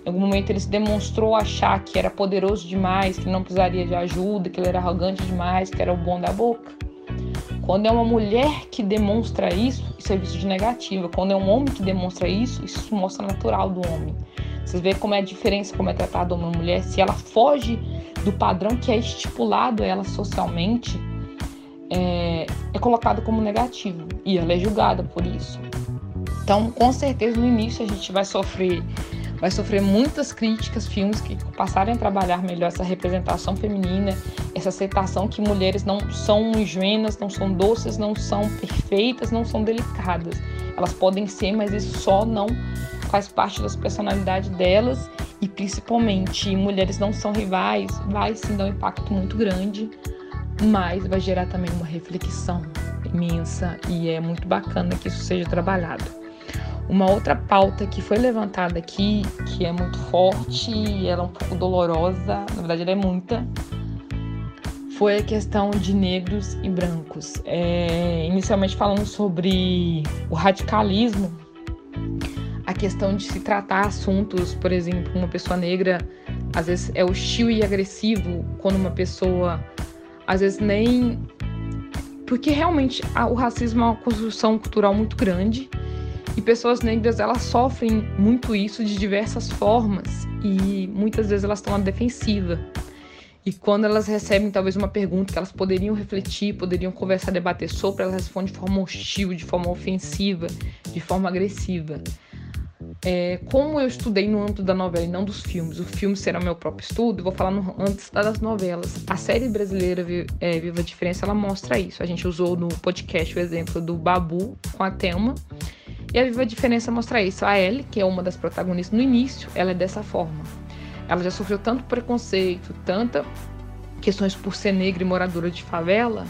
em algum momento ele se demonstrou achar que era poderoso demais, que não precisaria de ajuda, que ele era arrogante demais, que era o bom da boca. Quando é uma mulher que demonstra isso, isso é visto de negativa. Quando é um homem que demonstra isso, isso mostra natural do homem. Vocês veem como é a diferença, como é tratada uma mulher. Se ela foge do padrão que é estipulado a ela socialmente, é, é colocada como negativo. E ela é julgada por isso. Então, com certeza, no início a gente vai sofrer vai sofrer muitas críticas, filmes que passarem a trabalhar melhor essa representação feminina, essa aceitação que mulheres não são ingênuas, não são doces, não são perfeitas, não são delicadas. Elas podem ser, mas isso só não faz parte das personalidades delas e principalmente mulheres não são rivais, vai sim dar um impacto muito grande, mas vai gerar também uma reflexão imensa e é muito bacana que isso seja trabalhado. Uma outra pauta que foi levantada aqui, que é muito forte e ela é um pouco dolorosa, na verdade ela é muita, foi a questão de negros e brancos. É, inicialmente falando sobre o radicalismo, a questão de se tratar assuntos, por exemplo, uma pessoa negra às vezes é hostil e agressivo quando uma pessoa às vezes nem porque realmente o racismo é uma construção cultural muito grande e pessoas negras, elas sofrem muito isso de diversas formas e muitas vezes elas estão na defensiva. E quando elas recebem talvez uma pergunta que elas poderiam refletir, poderiam conversar, debater sobre, elas respondem de forma hostil, de forma ofensiva, de forma agressiva. É, como eu estudei no âmbito da novela e não dos filmes, o filme será meu próprio estudo, vou falar no, antes das novelas. A série brasileira é, Viva a Diferença, ela mostra isso. A gente usou no podcast o exemplo do Babu com a Thelma, e a Viva a Diferença mostra isso. A Ellie, que é uma das protagonistas no início, ela é dessa forma. Ela já sofreu tanto preconceito, tanta questões por ser negra e moradora de favela,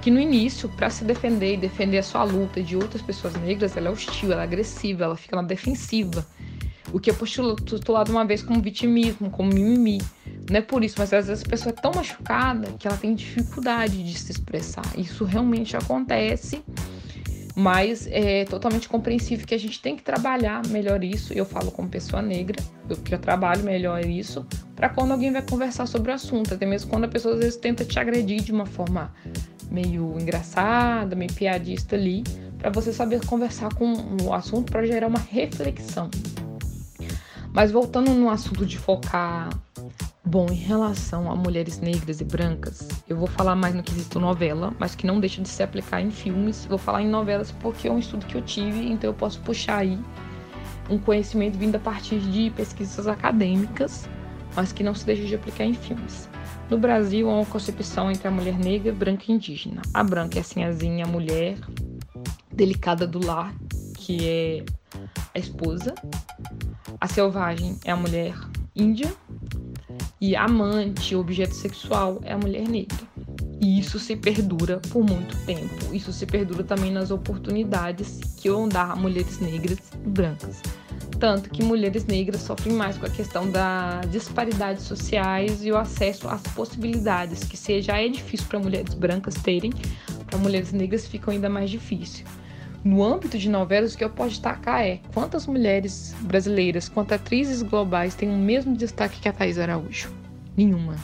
que no início, para se defender e defender a sua luta de outras pessoas negras, ela é hostil, ela é agressiva, ela fica na defensiva. O que é postulado uma vez como vitimismo, como mimimi. Não é por isso, mas às vezes a pessoa é tão machucada que ela tem dificuldade de se expressar. Isso realmente acontece mas é totalmente compreensível que a gente tem que trabalhar melhor isso. Eu falo como pessoa negra, eu já trabalho melhor isso, para quando alguém vai conversar sobre o assunto, até mesmo quando a pessoa às vezes tenta te agredir de uma forma meio engraçada, meio piadista ali, para você saber conversar com o assunto para gerar uma reflexão. Mas voltando no assunto de focar Bom, em relação a mulheres negras e brancas, eu vou falar mais no quesito novela, mas que não deixa de se aplicar em filmes. Vou falar em novelas porque é um estudo que eu tive, então eu posso puxar aí um conhecimento vindo a partir de pesquisas acadêmicas, mas que não se deixa de aplicar em filmes. No Brasil, há uma concepção entre a mulher negra, branca e indígena. A branca é a sinhazinha, a mulher delicada do lar, que é a esposa. A selvagem é a mulher índia, e amante, objeto sexual é a mulher negra. E isso se perdura por muito tempo. Isso se perdura também nas oportunidades que vão dar mulheres negras e brancas. Tanto que mulheres negras sofrem mais com a questão das disparidades sociais e o acesso às possibilidades, que já é difícil para mulheres brancas terem, para mulheres negras fica ainda mais difícil. No âmbito de novelas, o que eu posso destacar é quantas mulheres brasileiras, quantas atrizes globais têm o mesmo destaque que a Thais Araújo? Nenhuma.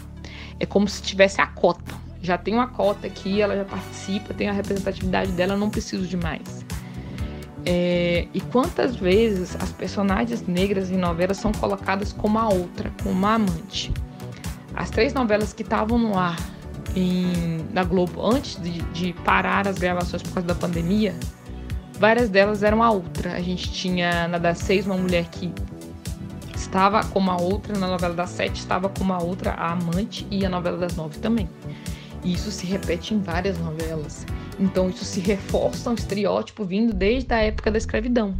É como se tivesse a cota. Já tem uma cota aqui, ela já participa, tem a representatividade dela, não preciso de mais. É, e quantas vezes as personagens negras em novelas são colocadas como a outra, como a amante? As três novelas que estavam no ar em, na Globo antes de, de parar as gravações por causa da pandemia, várias delas eram a outra. A gente tinha na das seis uma mulher que estava como a outra, na novela das sete estava como a outra, a amante, e a novela das nove também. E isso se repete em várias novelas. Então isso se reforça um estereótipo vindo desde a época da escravidão.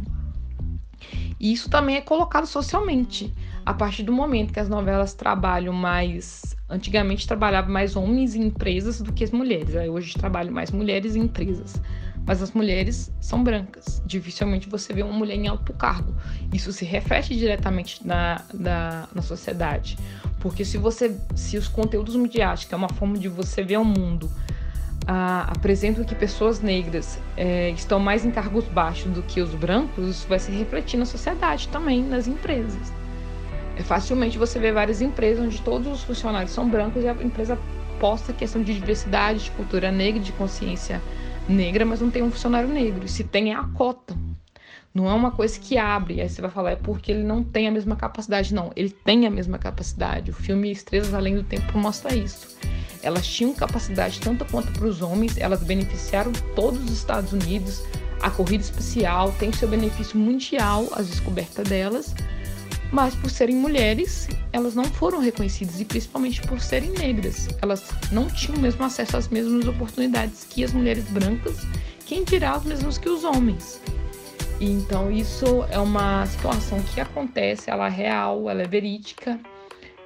E isso também é colocado socialmente. A partir do momento que as novelas trabalham mais. Antigamente trabalhavam mais homens em empresas do que as mulheres. Aí hoje trabalham mais mulheres em empresas mas as mulheres são brancas. Dificilmente você vê uma mulher em alto cargo. Isso se reflete diretamente na, na, na sociedade. Porque se você, se os conteúdos midiáticos é uma forma de você ver o mundo, ah, apresentam que pessoas negras é, estão mais em cargos baixos do que os brancos, isso vai se refletir na sociedade também, nas empresas. É facilmente você vê várias empresas onde todos os funcionários são brancos e a empresa posta questão de diversidade, de cultura negra, de consciência negra, mas não tem um funcionário negro. Se tem, é a cota. Não é uma coisa que abre. Aí você vai falar, é porque ele não tem a mesma capacidade. Não, ele tem a mesma capacidade. O filme Estrelas Além do Tempo mostra isso. Elas tinham capacidade tanto quanto para os homens, elas beneficiaram todos os Estados Unidos. A corrida espacial tem seu benefício mundial, as descobertas delas, mas por serem mulheres, elas não foram reconhecidas e principalmente por serem negras. Elas não tinham o mesmo acesso às mesmas oportunidades que as mulheres brancas, quem dirá os mesmos que os homens. E então isso é uma situação que acontece, ela é real, ela é verídica.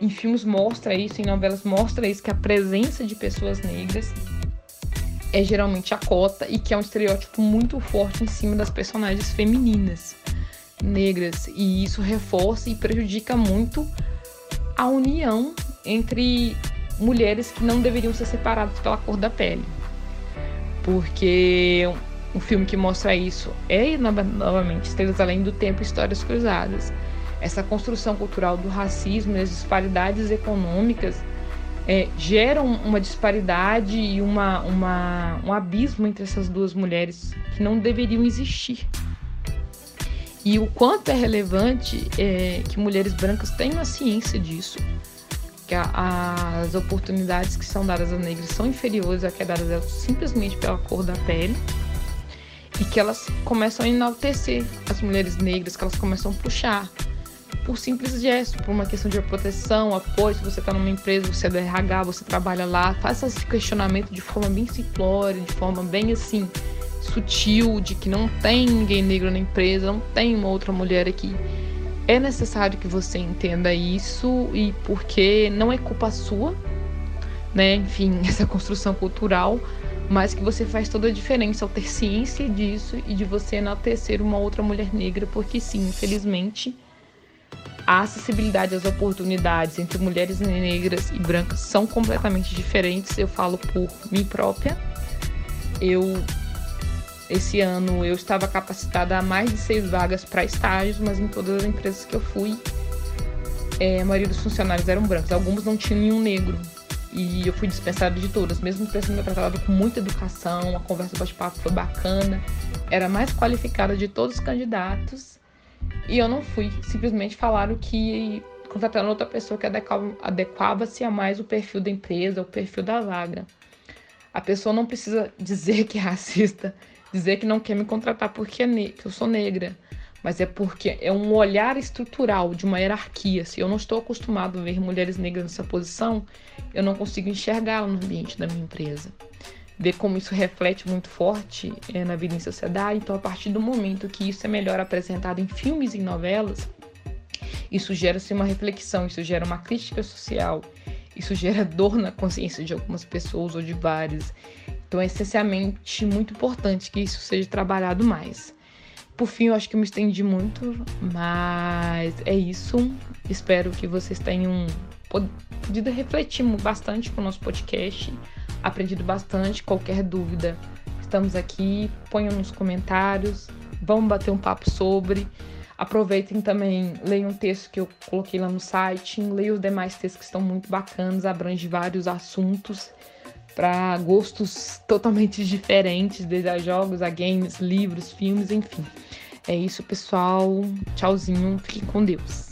Em filmes mostra isso, em novelas mostra isso que a presença de pessoas negras é geralmente a cota e que é um estereótipo muito forte em cima das personagens femininas negras e isso reforça e prejudica muito a união entre mulheres que não deveriam ser separadas pela cor da pele. Porque um filme que mostra isso é novamente Estrelas Além do Tempo Histórias Cruzadas. Essa construção cultural do racismo e as disparidades econômicas é, geram uma disparidade e uma, uma, um abismo entre essas duas mulheres que não deveriam existir. E o quanto é relevante é, que mulheres brancas tenham a ciência disso, que a, as oportunidades que são dadas a negras são inferiores a que é dadas a elas simplesmente pela cor da pele, e que elas começam a enaltecer as mulheres negras, que elas começam a puxar por simples gesto, por uma questão de proteção, apoio. Se você está numa empresa, você é do RH, você trabalha lá, faça esse questionamento de forma bem simplória, de forma bem assim sutil de que não tem ninguém negro na empresa, não tem uma outra mulher aqui. É necessário que você entenda isso e porque não é culpa sua, né? Enfim, essa construção cultural, mas que você faz toda a diferença ao ter ciência disso e de você enaltecer uma outra mulher negra, porque sim, infelizmente, a acessibilidade às oportunidades entre mulheres negras e brancas são completamente diferentes. Eu falo por mim própria. Eu esse ano eu estava capacitada a mais de seis vagas para estágios, mas em todas as empresas que eu fui, é, a maioria dos funcionários eram brancos. Alguns não tinham nenhum negro. E eu fui dispensada de todas, mesmo tendo sido tratado com muita educação, a conversa bate-papo foi bacana, era mais qualificada de todos os candidatos. E eu não fui. Simplesmente falaram que contrataram outra pessoa que adequava-se a mais o perfil da empresa, o perfil da vaga. A pessoa não precisa dizer que é racista dizer que não quer me contratar porque é que eu sou negra, mas é porque é um olhar estrutural de uma hierarquia. Se eu não estou acostumado a ver mulheres negras nessa posição, eu não consigo enxergá-la no ambiente da minha empresa. Ver como isso reflete muito forte é, na vida em sociedade. Então, a partir do momento que isso é melhor apresentado em filmes e novelas, isso gera-se uma reflexão, isso gera uma crítica social, isso gera dor na consciência de algumas pessoas ou de várias. Então é essencialmente muito importante que isso seja trabalhado mais. Por fim, eu acho que eu me estendi muito, mas é isso. Espero que vocês tenham podido refletir bastante com o nosso podcast, aprendido bastante. Qualquer dúvida, Estamos aqui, ponham nos comentários, vamos bater um papo sobre. Aproveitem também, leiam um texto que eu coloquei lá no site, leiam os demais textos que estão muito bacanas, abrange vários assuntos para gostos totalmente diferentes, desde a jogos, a games, livros, filmes, enfim. É isso, pessoal. Tchauzinho. Fiquem com Deus.